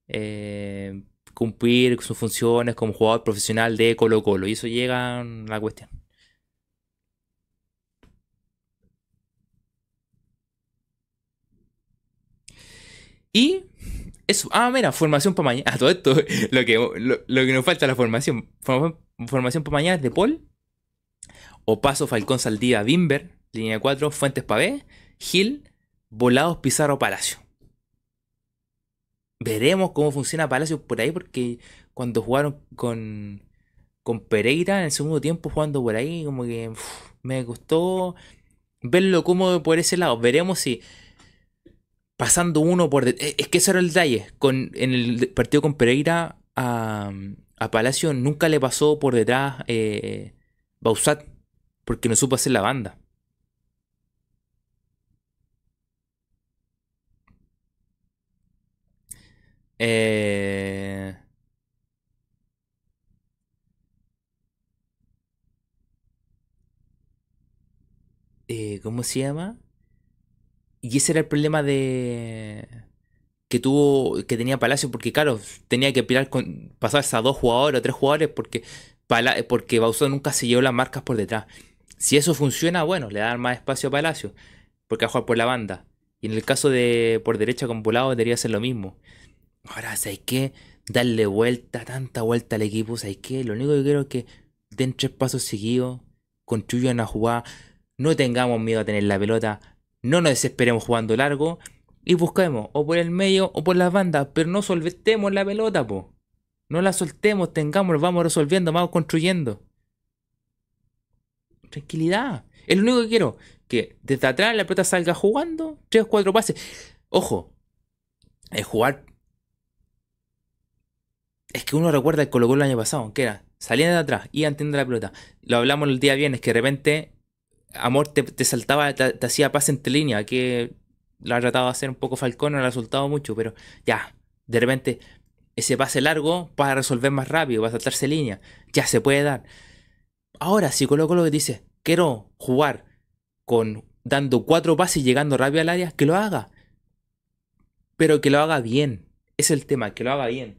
S1: eh, cumplir sus funciones como jugador profesional de Colo Colo. Y eso llega a la cuestión. Y eso, ah, mira, formación para mañana. *laughs* Ah, todo esto, lo que, lo, que nos falta la formación. Formación para mañana es de Paul. Paso Falcón, Saldía, Bimber, línea 4, Fuentes Pavé, Gil, Volados, Pizarro, Palacio. Veremos cómo funciona Palacio por ahí, porque cuando jugaron con, con Pereira en el segundo tiempo, jugando por ahí, como que me gustó verlo como por ese lado. Veremos si pasando uno por... Eh, es que ese era el detalle. Con, en el partido con Pereira a, Palacio nunca le pasó por detrás eh, Bausat, porque no supo hacer la banda. Eh, eh, ¿Cómo se llama? Y ese era el problema de que tuvo que tenía Palacio porque claro tenía que pelear con pasarse a dos jugadores o tres jugadores porque porque Bausón nunca se llevó las marcas por detrás. Si eso funciona bueno le dan más espacio a Palacio porque va a jugar por la banda. Y en el caso de por derecha con Volado debería ser lo mismo ahora ¿sabes qué? darle vuelta tanta vuelta al equipo ¿sabes qué? lo único que quiero es que den tres pasos seguidos construyan la jugada no tengamos miedo a tener la pelota no nos desesperemos jugando largo y busquemos o por el medio o por las bandas, pero no soltemos la pelota, po. No la soltemos, tengamos, vamos resolviendo, vamos construyendo. Tranquilidad. Es lo único que quiero. Que desde atrás la pelota salga jugando. Tres o cuatro pases. Ojo. Es jugar. Es que uno recuerda el Colo Colo el año pasado. Que era. Salían de atrás. Iban teniendo la pelota. Lo hablamos el día viernes. Que de repente Amor te, saltaba, te, hacía pase entre línea, que lo ha tratado de hacer un poco Falcón, no le ha resultado mucho, pero ya, de repente ese pase largo para resolver más rápido, para saltarse línea, ya se puede dar. Ahora, si coloco lo que dice, quiero jugar con dando cuatro pases y llegando rápido al área, que lo haga. Pero que lo haga bien. Es el tema, que lo haga bien.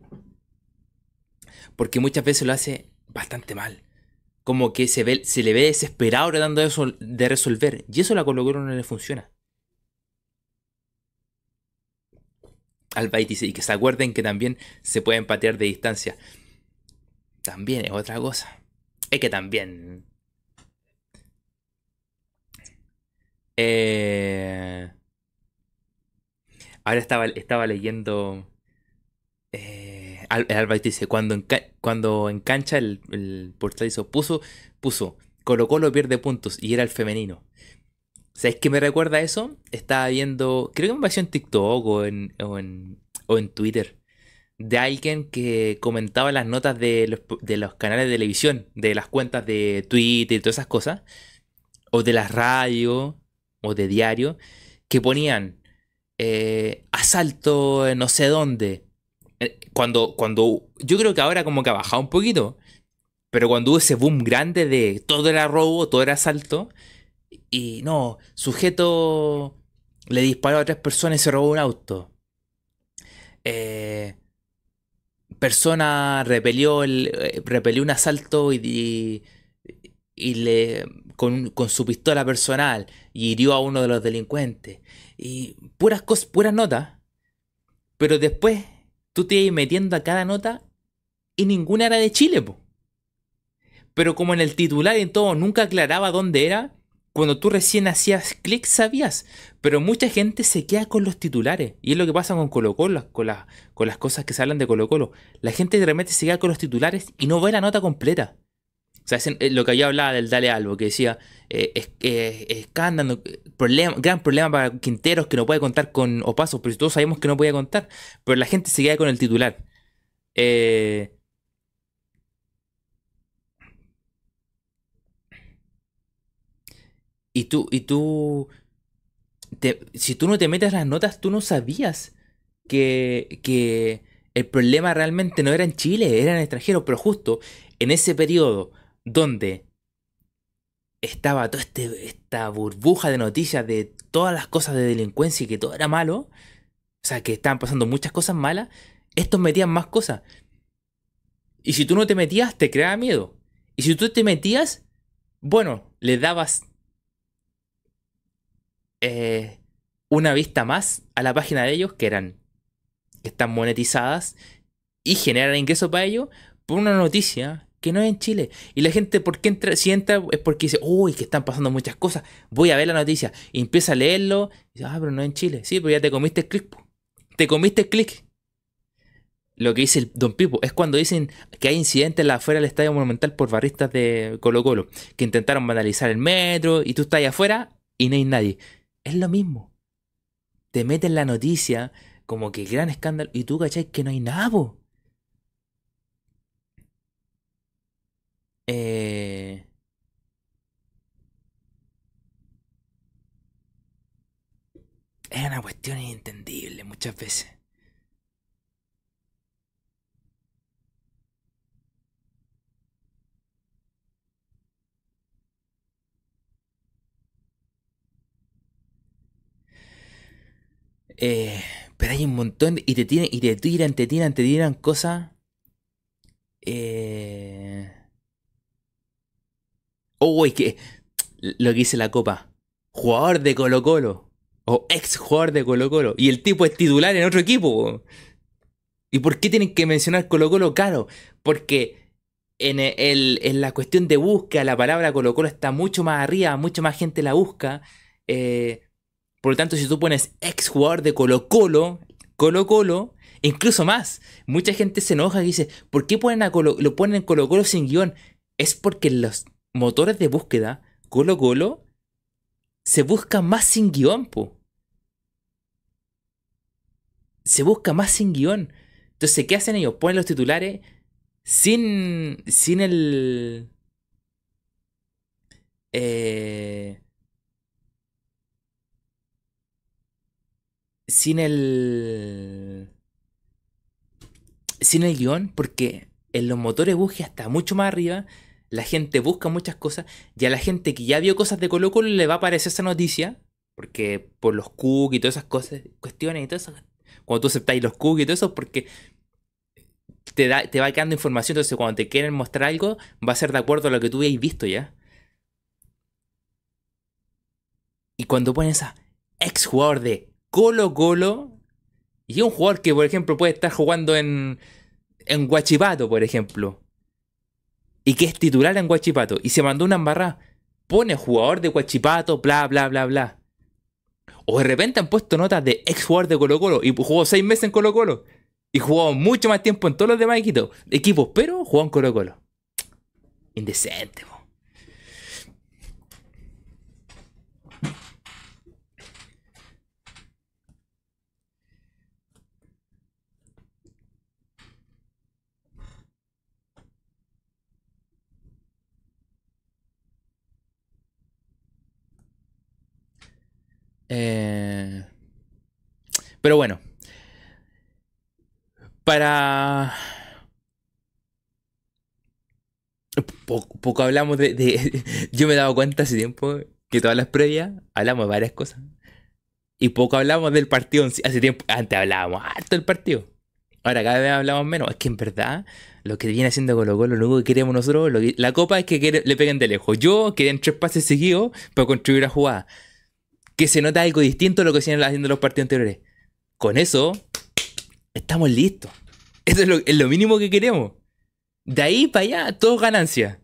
S1: Porque muchas veces lo hace bastante mal como que se, ve, se le ve desesperado tratando de, de resolver. Y eso la Colo no le funciona. Al dice, y que se acuerden que también se puede patear de distancia. También es otra cosa. Es que también. Eh, ahora estaba, estaba leyendo. Eh, Alba dice, cuando, cuando en cancha el, el portal hizo, puso, puso, Colo Colo pierde puntos y era el femenino. ¿Sabes qué me recuerda eso? Estaba viendo, creo que me pasó en TikTok o en, o en, o en Twitter, de alguien que comentaba las notas de los, de los canales de televisión, de las cuentas de Twitter y todas esas cosas, o de las radios, o de diario, que ponían eh, asalto en no sé dónde, cuando, cuando, yo creo que ahora como que ha bajado un poquito, pero cuando hubo ese boom grande de todo era robo, todo era asalto, y no, sujeto le disparó a tres personas y se robó un auto. Eh, persona repelió, el, eh, repelió un asalto y, y, le con, con, su pistola personal y hirió a uno de los delincuentes. Y puras cosas, puras notas. Pero después tú te ibas metiendo a cada nota y ninguna era de Chile, po. Pero como en el titular y todo nunca aclaraba dónde era, cuando tú recién hacías clic sabías. Pero mucha gente se queda con los titulares. Y es lo que pasa con Colo Colo, con, con las cosas que se hablan de Colo Colo. La gente de repente se queda con los titulares y no ve la nota completa. O sea, es eh, lo que yo hablaba del Dale Albo, que decía, eh, es, eh, escándalo, problema, gran problema para Quinteros que no puede contar con Opaso, pero todos sabemos que no podía contar, pero la gente se queda con el titular. y tú, y tú, si tú no te metes las notas, tú no sabías que, que el problema realmente no era en Chile, era en extranjero, pero justo en ese periodo donde estaba toda este, esta burbuja de noticias de todas las cosas de delincuencia y que todo era malo, o sea, que estaban pasando muchas cosas malas, estos metían más cosas. Y si tú no te metías, te creaba miedo. Y si tú te metías, bueno, le dabas eh, una vista más a la página de ellos, que eran, que están monetizadas y generan ingresos para ellos, por una noticia que no es en Chile. Y la gente, ¿por qué entra? Si entra es porque dice, uy, que están pasando muchas cosas, voy a ver la noticia. Y empieza a leerlo, y dice, ah, pero no es en Chile. Sí, pero ya te comiste el clic. Te comiste el clic. Lo que dice el Don Pipo es cuando dicen que hay incidentes afuera del Estadio Monumental por barristas de Colo Colo, que intentaron vandalizar el metro y tú estás ahí afuera y no hay nadie. Es lo mismo. Te meten la noticia como que gran escándalo y tú cachai que no hay nada, Eh... Es una cuestión inentendible muchas veces. Eh, pero hay un montón y te tiran, y te tiran, te tiran, te tiran cosas. Eh... Uy, que lo que dice la copa. Jugador de Colo Colo. O ex jugador de Colo Colo. Y el tipo es titular en otro equipo. ¿Y por qué tienen que mencionar Colo Colo? Claro, porque en, el, en la cuestión de búsqueda la palabra Colo Colo está mucho más arriba, mucha más gente la busca. Eh, por lo tanto, si tú pones ex jugador de Colo Colo, Colo Colo, incluso más, mucha gente se enoja y dice, ¿por qué ponen lo ponen en Colo Colo sin guion? Es porque los motores de búsqueda, Colo Colo, se busca más sin guion, po. Se busca más sin guion. Entonces, ¿qué hacen ellos? Ponen los titulares sin, sin el... Eh, sin el... Sin el guion, porque en los motores de búsqueda está mucho más arriba la gente busca muchas cosas y a la gente que ya vio cosas de Colo Colo le va a aparecer esa noticia, porque por los cookies y todas esas cosas, cuestiones y todo eso, cuando tú aceptáis los cookies y todo eso, porque te, da, te va quedando información, entonces cuando te quieren mostrar algo, va a ser de acuerdo a lo que tú hayas visto ya. Y cuando pones a ex jugador de Colo Colo, y un jugador que por ejemplo puede estar jugando en, en Guachipato, por ejemplo, y que es titular en Guachipato y se mandó una embarrada, pone jugador de Guachipato, bla, bla, bla, bla. O de repente han puesto notas de ex jugador de Colo Colo y jugó seis meses en Colo Colo. Y jugó mucho más tiempo en todos los demás equipos, pero jugó en Colo Colo. Indecente, Eh, pero bueno. Para... Poco, hablamos de, *laughs* Yo me he dado cuenta hace tiempo que todas las previas hablamos de varias cosas. Y poco hablamos del partido. Hace tiempo, antes hablábamos harto del partido. Ahora cada vez hablamos menos. Es que en verdad, lo que viene haciendo Colo Colo, lo único que queremos nosotros, la copa es que le peguen de lejos. Yo quería en tres pases seguidos para construir la jugada que se nota algo distinto a lo que se haciendo los partidos anteriores. Con eso, estamos listos. Eso es lo, mínimo que queremos. De ahí para allá, todo ganancia.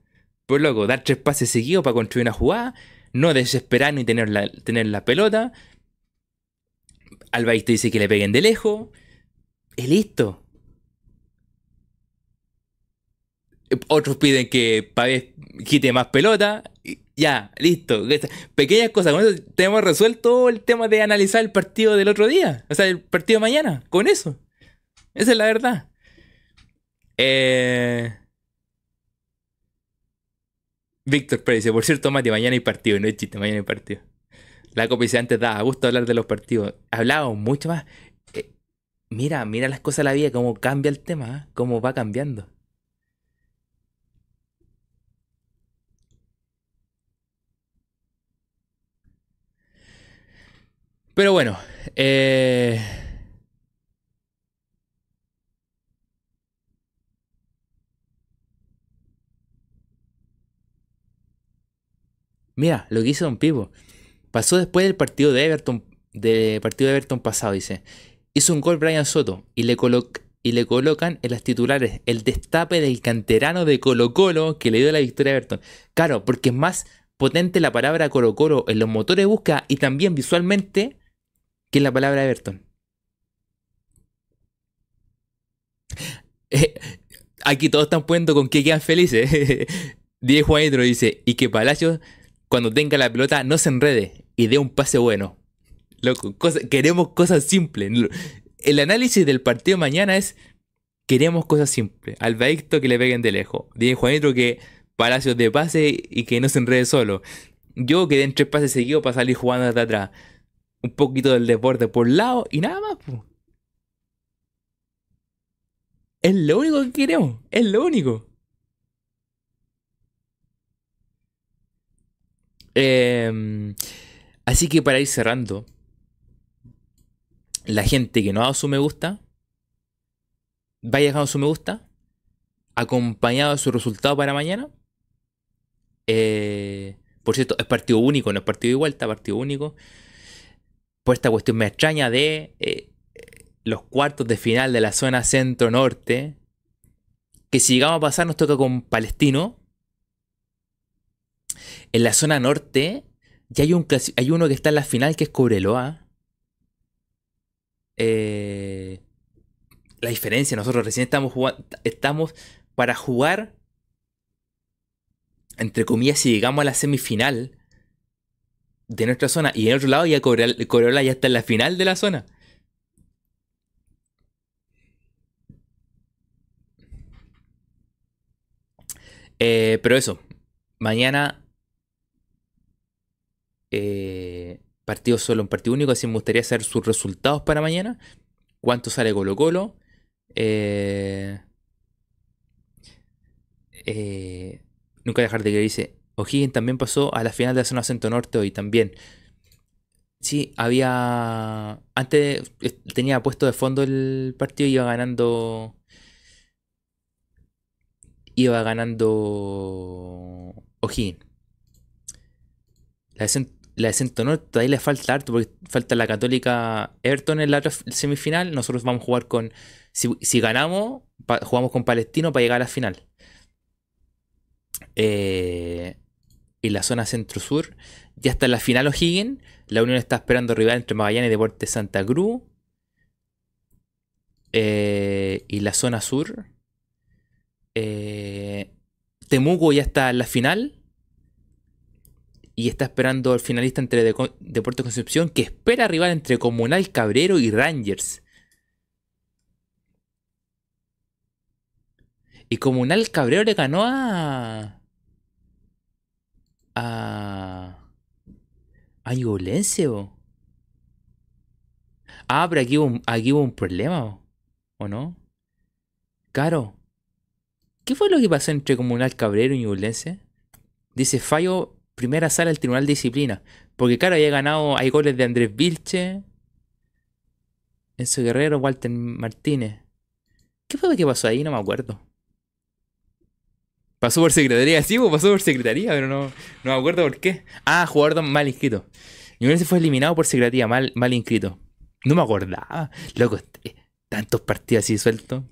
S1: Pues loco, dar tres pases seguidos para construir una jugada, no desesperar ni tener la, tener la pelota. Alba te dice que le peguen de lejos. Y listo. Otros piden que Pavés quite más pelota. Ya, listo. Pequeñas cosas. Con eso tenemos resuelto el tema de analizar el partido del otro día. O sea, el partido de mañana. Con eso. Esa es la verdad. Eh... Víctor Pérez dice, por cierto, Mati, mañana hay partido. No es chiste, mañana hay partido. La copa dice antes da gusto hablar de los partidos. Hablamos mucho más. Eh, mira, mira las cosas de la vida, cómo cambia el tema, ¿eh? cómo va cambiando. Pero bueno, eh... Mira, lo que hizo Don Pipo. Pasó después del partido de Everton, de partido de Everton pasado, dice. Hizo un gol Brian Soto y le, y le colocan en las titulares el destape del canterano de Colo Colo que le dio la victoria a Everton. Claro, porque es más potente la palabra Colo Colo en los motores de búsqueda y también visualmente que en la palabra Everton. aquí todos están poniendo con que quedan felices. *laughs* Diez Juanitro dice, y que Palacios cuando tenga la pelota no se enrede y dé un pase bueno. Loco, queremos cosas simples. El análisis del partido mañana es queremos cosas simples. Al que le peguen de lejos. Dije Juanito que Palacios de pase y que no se enrede solo. Yo que den tres pases seguidos para salir jugando hasta atrás. Un poquito del deporte por lado y nada más. Es lo único que queremos. Es lo único. Em, así que para ir cerrando, la gente que no ha dado su me gusta, vaya dejando su me gusta, acompañado de su resultado para mañana. Eh, por cierto, es partido único, no es partido de vuelta, partido único. Por esta cuestión me extraña de eh, los cuartos de final de la zona centro-norte. Que si llegamos a pasar nos toca con Palestino, en la zona norte, ya hay, un, hay uno que está en la final que es Cobreloa. Eh, la diferencia, nosotros recién estamos jugando, estamos para jugar, entre comillas, si llegamos a la semifinal de nuestra zona y en otro lado ya Cobreloa ya está en la final de la zona. Eh, pero eso, mañana eh, partido solo, un partido único, así me gustaría saber sus resultados para mañana. ¿Cuánto sale Colo Colo? Eh, nunca dejar de que dice, O'Higgins también pasó a la final de la zona centro norte hoy también. Sí, había... Antes tenía puesto de fondo el partido y iba ganando... Iba ganando O'Higgins. La de Centro Norte ahí le falta harto porque falta la Católica Everton en la semifinal. Nosotros vamos a jugar con. Si, ganamos, jugamos con Palestino para llegar a la final. Eh, y la zona centro-sur. Ya está en la final O'Higgins. La Unión está esperando rival entre Magallanes y Deportes Santa Cruz. Eh, y la zona sur. Eh, Temuco ya está en la final y está esperando al finalista entre Deportes Concepción que espera rival entre Comunal Cabrero y Rangers. Y Comunal Cabrero le ganó a. a. a Ah, pero aquí hubo, un, aquí hubo un problema, ¿o no? Claro. ¿Qué fue lo que pasó entre Comunal Cabrero y Ñublense? Dice fallo primera sala del Tribunal de Disciplina. Porque, claro, había ganado, hay goles de Andrés Vilche, Enzo Guerrero, Walter Martínez. ¿Qué fue lo que pasó ahí? No me acuerdo. Pasó por secretaría, sí, pues, pasó por secretaría, pero no, no me acuerdo por qué. Ah, jugador mal inscrito. Y se fue eliminado por secretaría, mal, mal inscrito. No me acordaba. Loco, eh, tantos partidos así sueltos.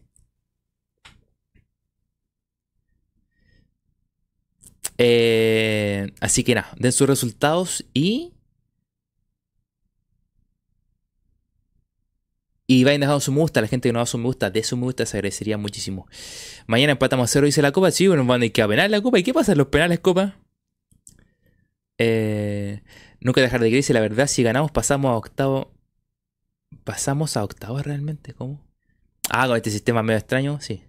S1: Eh, así que nada, den sus resultados y. Y vayan dejando su me gusta, la gente que no da su me gusta, de su me gusta, se agradecería muchísimo. Mañana empatamos a cero, dice la copa. Sí, nos van a ir a penal la copa. ¿Y qué pasa los penales, copa? Eh, nunca dejar de creer, dice la verdad, si ganamos pasamos a octavo. ¿Pasamos a octavo realmente? ¿Cómo? Ah, con este sistema medio extraño, sí.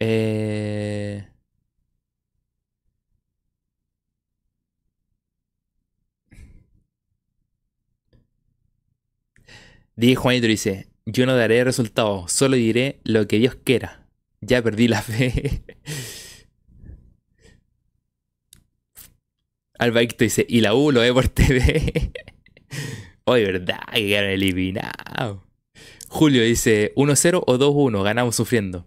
S1: Eh. Diego Juanito dice, yo no daré resultados, solo diré lo que Dios quiera. Ya perdí la fe. *laughs* Albaicto dice, y la U lo ve por TV. Hoy, *laughs* ¿verdad? Que quedaron eliminados. Julio dice 1-0 o 2-1. Ganamos sufriendo.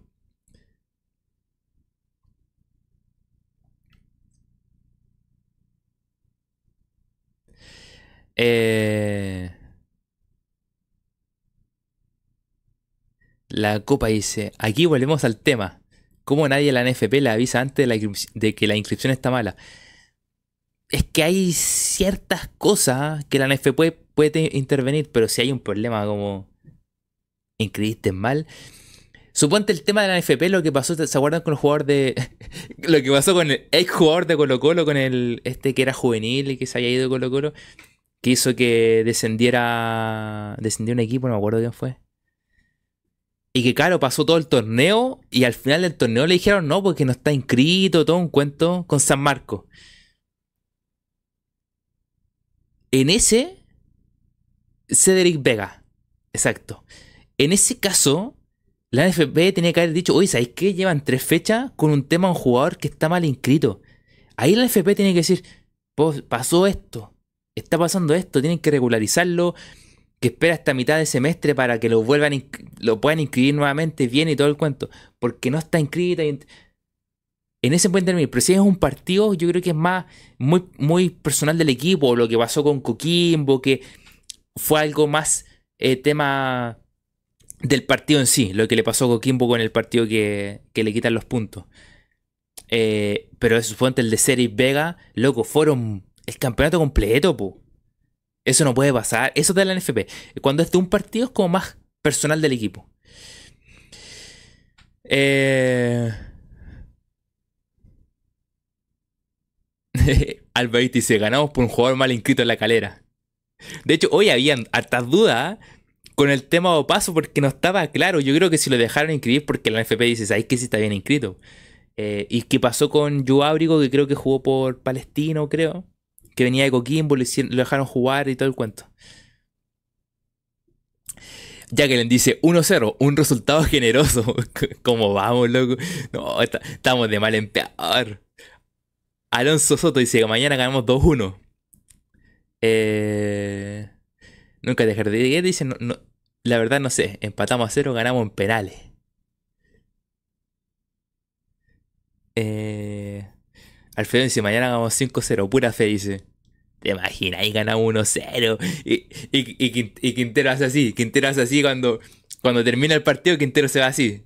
S1: Eh, la Copa dice, aquí volvemos al tema. ¿Cómo nadie a la NFP le avisa antes de, que la inscripción está mala? Es que hay ciertas cosas que la NFP puede, intervenir, pero si hay un problema como inscribiste mal. Suponte el tema de la NFP, lo que pasó, ¿se acuerdan con el jugador de. *laughs* lo que pasó con el ex jugador de Colo Colo, con el este que era juvenil y que se había ido de Colo Colo? que hizo que descendiera, descendiera un equipo, no me acuerdo quién fue. Y que claro, pasó todo el torneo y al final del torneo le dijeron no, porque no está inscrito, todo un cuento con San Marco. En ese, Cedric Vega, exacto. En ese caso, la NFP tenía que haber dicho, oye, ¿sabéis qué? Llevan tres fechas con un tema a un jugador que está mal inscrito. Ahí la NFP tiene que decir, pues, pasó esto está pasando esto, tienen que regularizarlo, que espera hasta mitad de semestre para que lo vuelvan, lo puedan inscribir nuevamente bien y todo el cuento, porque no está inscrita. En ese pueden terminar, pero si es un partido, yo creo que es más muy, muy personal del equipo, lo que pasó con Coquimbo, que fue algo más eh, tema del partido en sí, lo que le pasó a Coquimbo con el partido que, le quitan los puntos. Eh, pero suponte el de Series Vega, loco, fueron el campeonato completo, po. Eso no puede pasar. Eso de la NFP. Cuando es de un partido es como más personal del equipo. Eh... *laughs* Albaiti dice, ganamos por un jugador mal inscrito en la calera. De hecho, hoy habían hartas dudas con el tema de paso porque no estaba claro. Yo creo que si lo dejaron inscribir porque la NFP dice, ¿sabes que sí está bien inscrito? Eh, ¿Y qué pasó con Ábrigo, que creo que jugó por Palestino, creo? Que venía de Coquimbo, lo, dejaron jugar y todo el cuento. Jacqueline dice 1-0, un resultado generoso. *laughs* ¿Cómo vamos, loco? No, estamos de mal en peor. Alonso Soto dice que mañana ganamos 2-1. Eh, nunca dejar de ir. Dice, la verdad no sé. Empatamos a 0, ganamos en penales. Eh, Alfredo dice, mañana hagamos 5-0, pura fe, dice. ¿Te imaginas? Y ganamos 1-0. Y, y, Quintero hace así. Quintero hace así cuando, cuando termina el partido, Quintero se va así.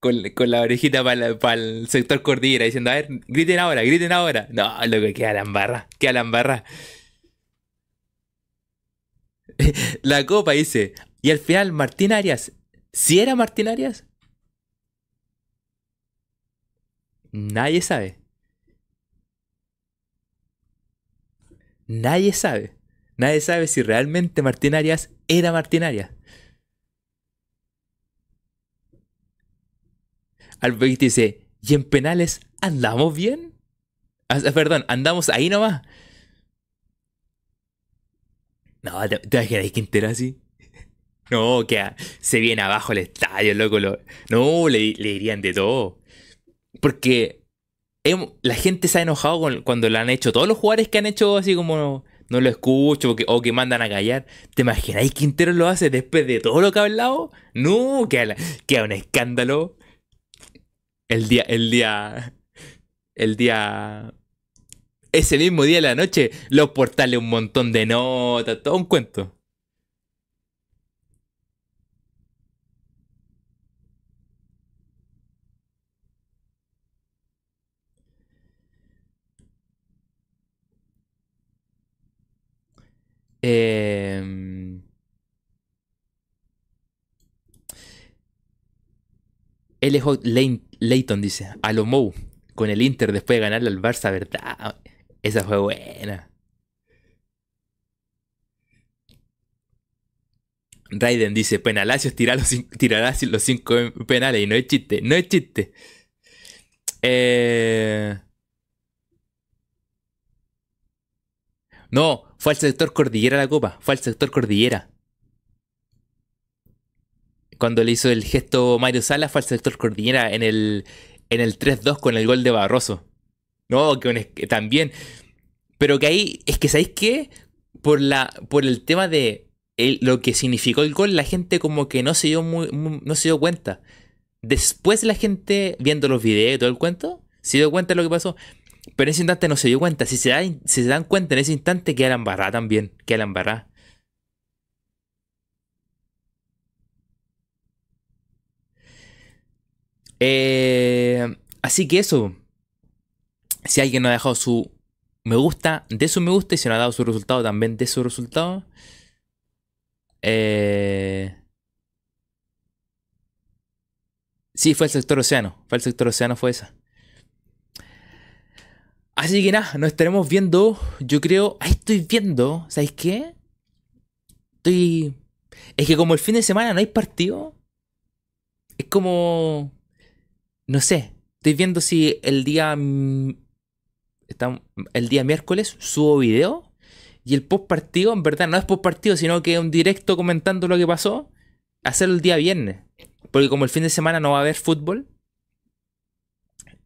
S1: Con, la orejita para el sector cordillera, diciendo, a ver, griten ahora, griten ahora. No, lo que queda la embarra, queda la embarra. *laughs* la copa dice, y al final Martín Arias, ¿si era Martín Arias? Nadie sabe. Nadie sabe. Nadie sabe si realmente Martín Arias era Martín Arias. Albert dice, ¿y en penales andamos bien? Ah, perdón, andamos ahí nomás. No, ¿te, te imaginas Quintero así? *laughs* No, que se viene abajo el estadio, loco. no, le, le dirían de todo. Porque la gente se ha enojado cuando lo han hecho. Todos los jugadores que han hecho así como no, lo escucho o que, mandan a callar. ¿Te imagináis Quintero lo hace después de todo lo que ha hablado? No, queda, queda un escándalo. El día, el día, el día, ese mismo día de la noche, los portales un montón de notas, todo un cuento. Eh, LJ Leighton dice, a lo Mou, con el Inter después de ganarle al Barça, ¿verdad? Esa fue buena. Raiden dice, Penalacios tirará los, los cinco penales y no es chiste, no es chiste. Eh... No, fue al sector cordillera la copa, fue al sector cordillera. Cuando le hizo el gesto Mario Sala fue al sector cordillera en el, en el 3-2 con el gol de Barroso. No, que, también. Pero que ahí, es que ¿sabéis qué? Por, la, por el tema de lo que significó el gol, la gente como que no se dio, muy, no se dio cuenta. Después la gente, viendo los videos y todo el cuento, se dio cuenta de lo que pasó. Pero en ese instante no se dio cuenta. Si se, si se dan cuenta en ese instante, queda la embarrada también. Queda la embarrada. Eh, así que eso. Si alguien no ha dejado su me gusta, de su me gusta y si no ha dado su resultado, también de su resultado. Eh... Sí, fue el sector océano. Fue el sector océano, fue esa. Así que nada, nos estaremos viendo. Yo creo. Ahí estoy viendo. ¿Sabéis qué? Estoy. Es que como el fin de semana no hay partido. Es como. No sé. Estoy viendo si el día. El día miércoles subo video. Y el post partido, en verdad, no es post partido, sino que un directo comentando lo que pasó. Hacerlo el día viernes. Porque como el fin de semana no va a haber fútbol.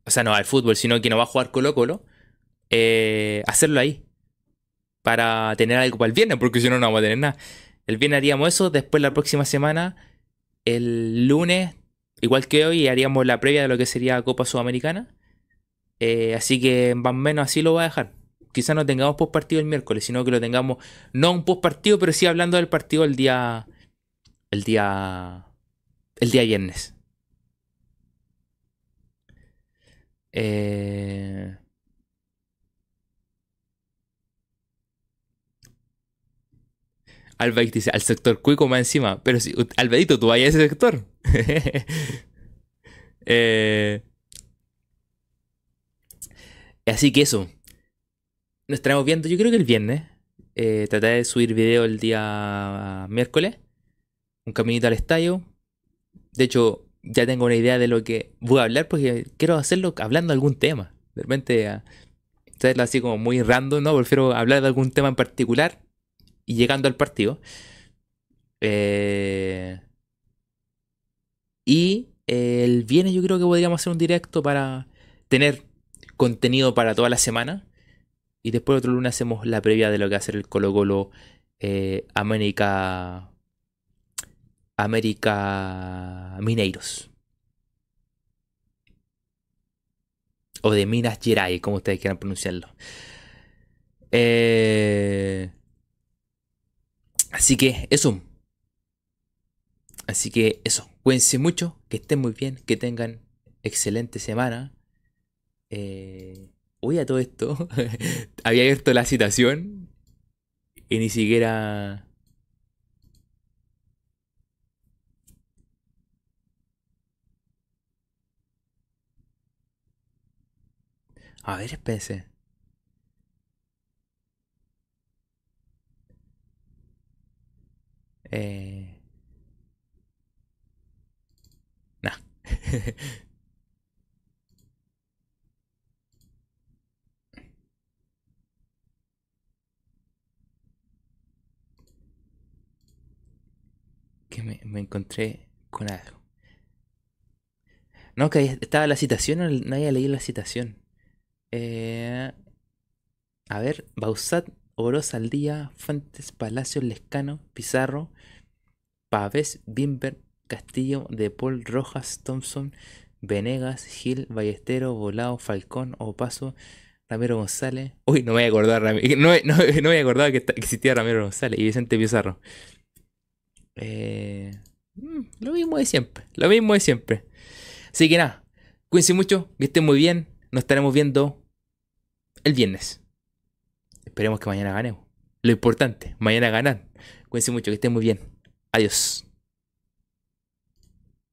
S1: O sea, no va a haber fútbol, sino que no va a jugar Colo Colo. Eh, hacerlo ahí. Para tener algo para el viernes, porque si no, no vamos a tener nada. El viernes haríamos eso, después la próxima semana, el lunes, igual que hoy, haríamos la previa de lo que sería Copa Sudamericana. Eh, así que más o menos así lo voy a dejar. Quizás no tengamos post partido el miércoles, sino que lo tengamos, no un post partido, pero sí hablando del partido el día. El día. El día viernes. Eh. Albaito dice, al sector cuico más encima. Pero si, Albaito, tú vayas a ese sector. *laughs* eh, así que eso. Nos estaremos viendo, yo creo que el viernes. Eh, trataré de subir video el día miércoles. Un caminito al estadio. De hecho, ya tengo una idea de lo que voy a hablar porque quiero hacerlo hablando de algún tema. De repente, hacerlo así como muy random, ¿no? Prefiero hablar de algún tema en particular y llegando al partido. Eh, y el viernes yo creo que podríamos hacer un directo para tener contenido para toda la semana. Y después otro lunes hacemos la previa de lo que va a ser el Colo Colo eh, América. América Mineiros. O de Minas Gerais, como ustedes quieran pronunciarlo. Eh, Así que eso. Así que eso. Cuídense mucho, que estén muy bien, que tengan excelente semana. Eh, a todo esto. *laughs* Había abierto la citación y ni siquiera. A ver, espérense. Eh... Nah. *laughs* que me, encontré con algo. No, que estaba la citación, no había leído la citación. Eh, a ver, Bausat Oroz al día, Fuentes, Palacios, Lescano, Pizarro, Pavés, Bimber, Castillo, De Paul, Rojas, Thompson, Venegas, Gil, Ballestero, Volado, Falcón, Opaso, Ramiro González. Uy, no me voy a acordar, *laughs* no, me acordaba que, existía Ramiro González y Vicente Pizarro. Eh, mm, lo mismo de siempre, lo mismo de siempre. Así que nada, cuídense mucho, que estén muy bien. Nos estaremos viendo el viernes. Esperemos que mañana ganemos. Lo importante, mañana ganar. Cuídense mucho, que estén muy bien. Adiós.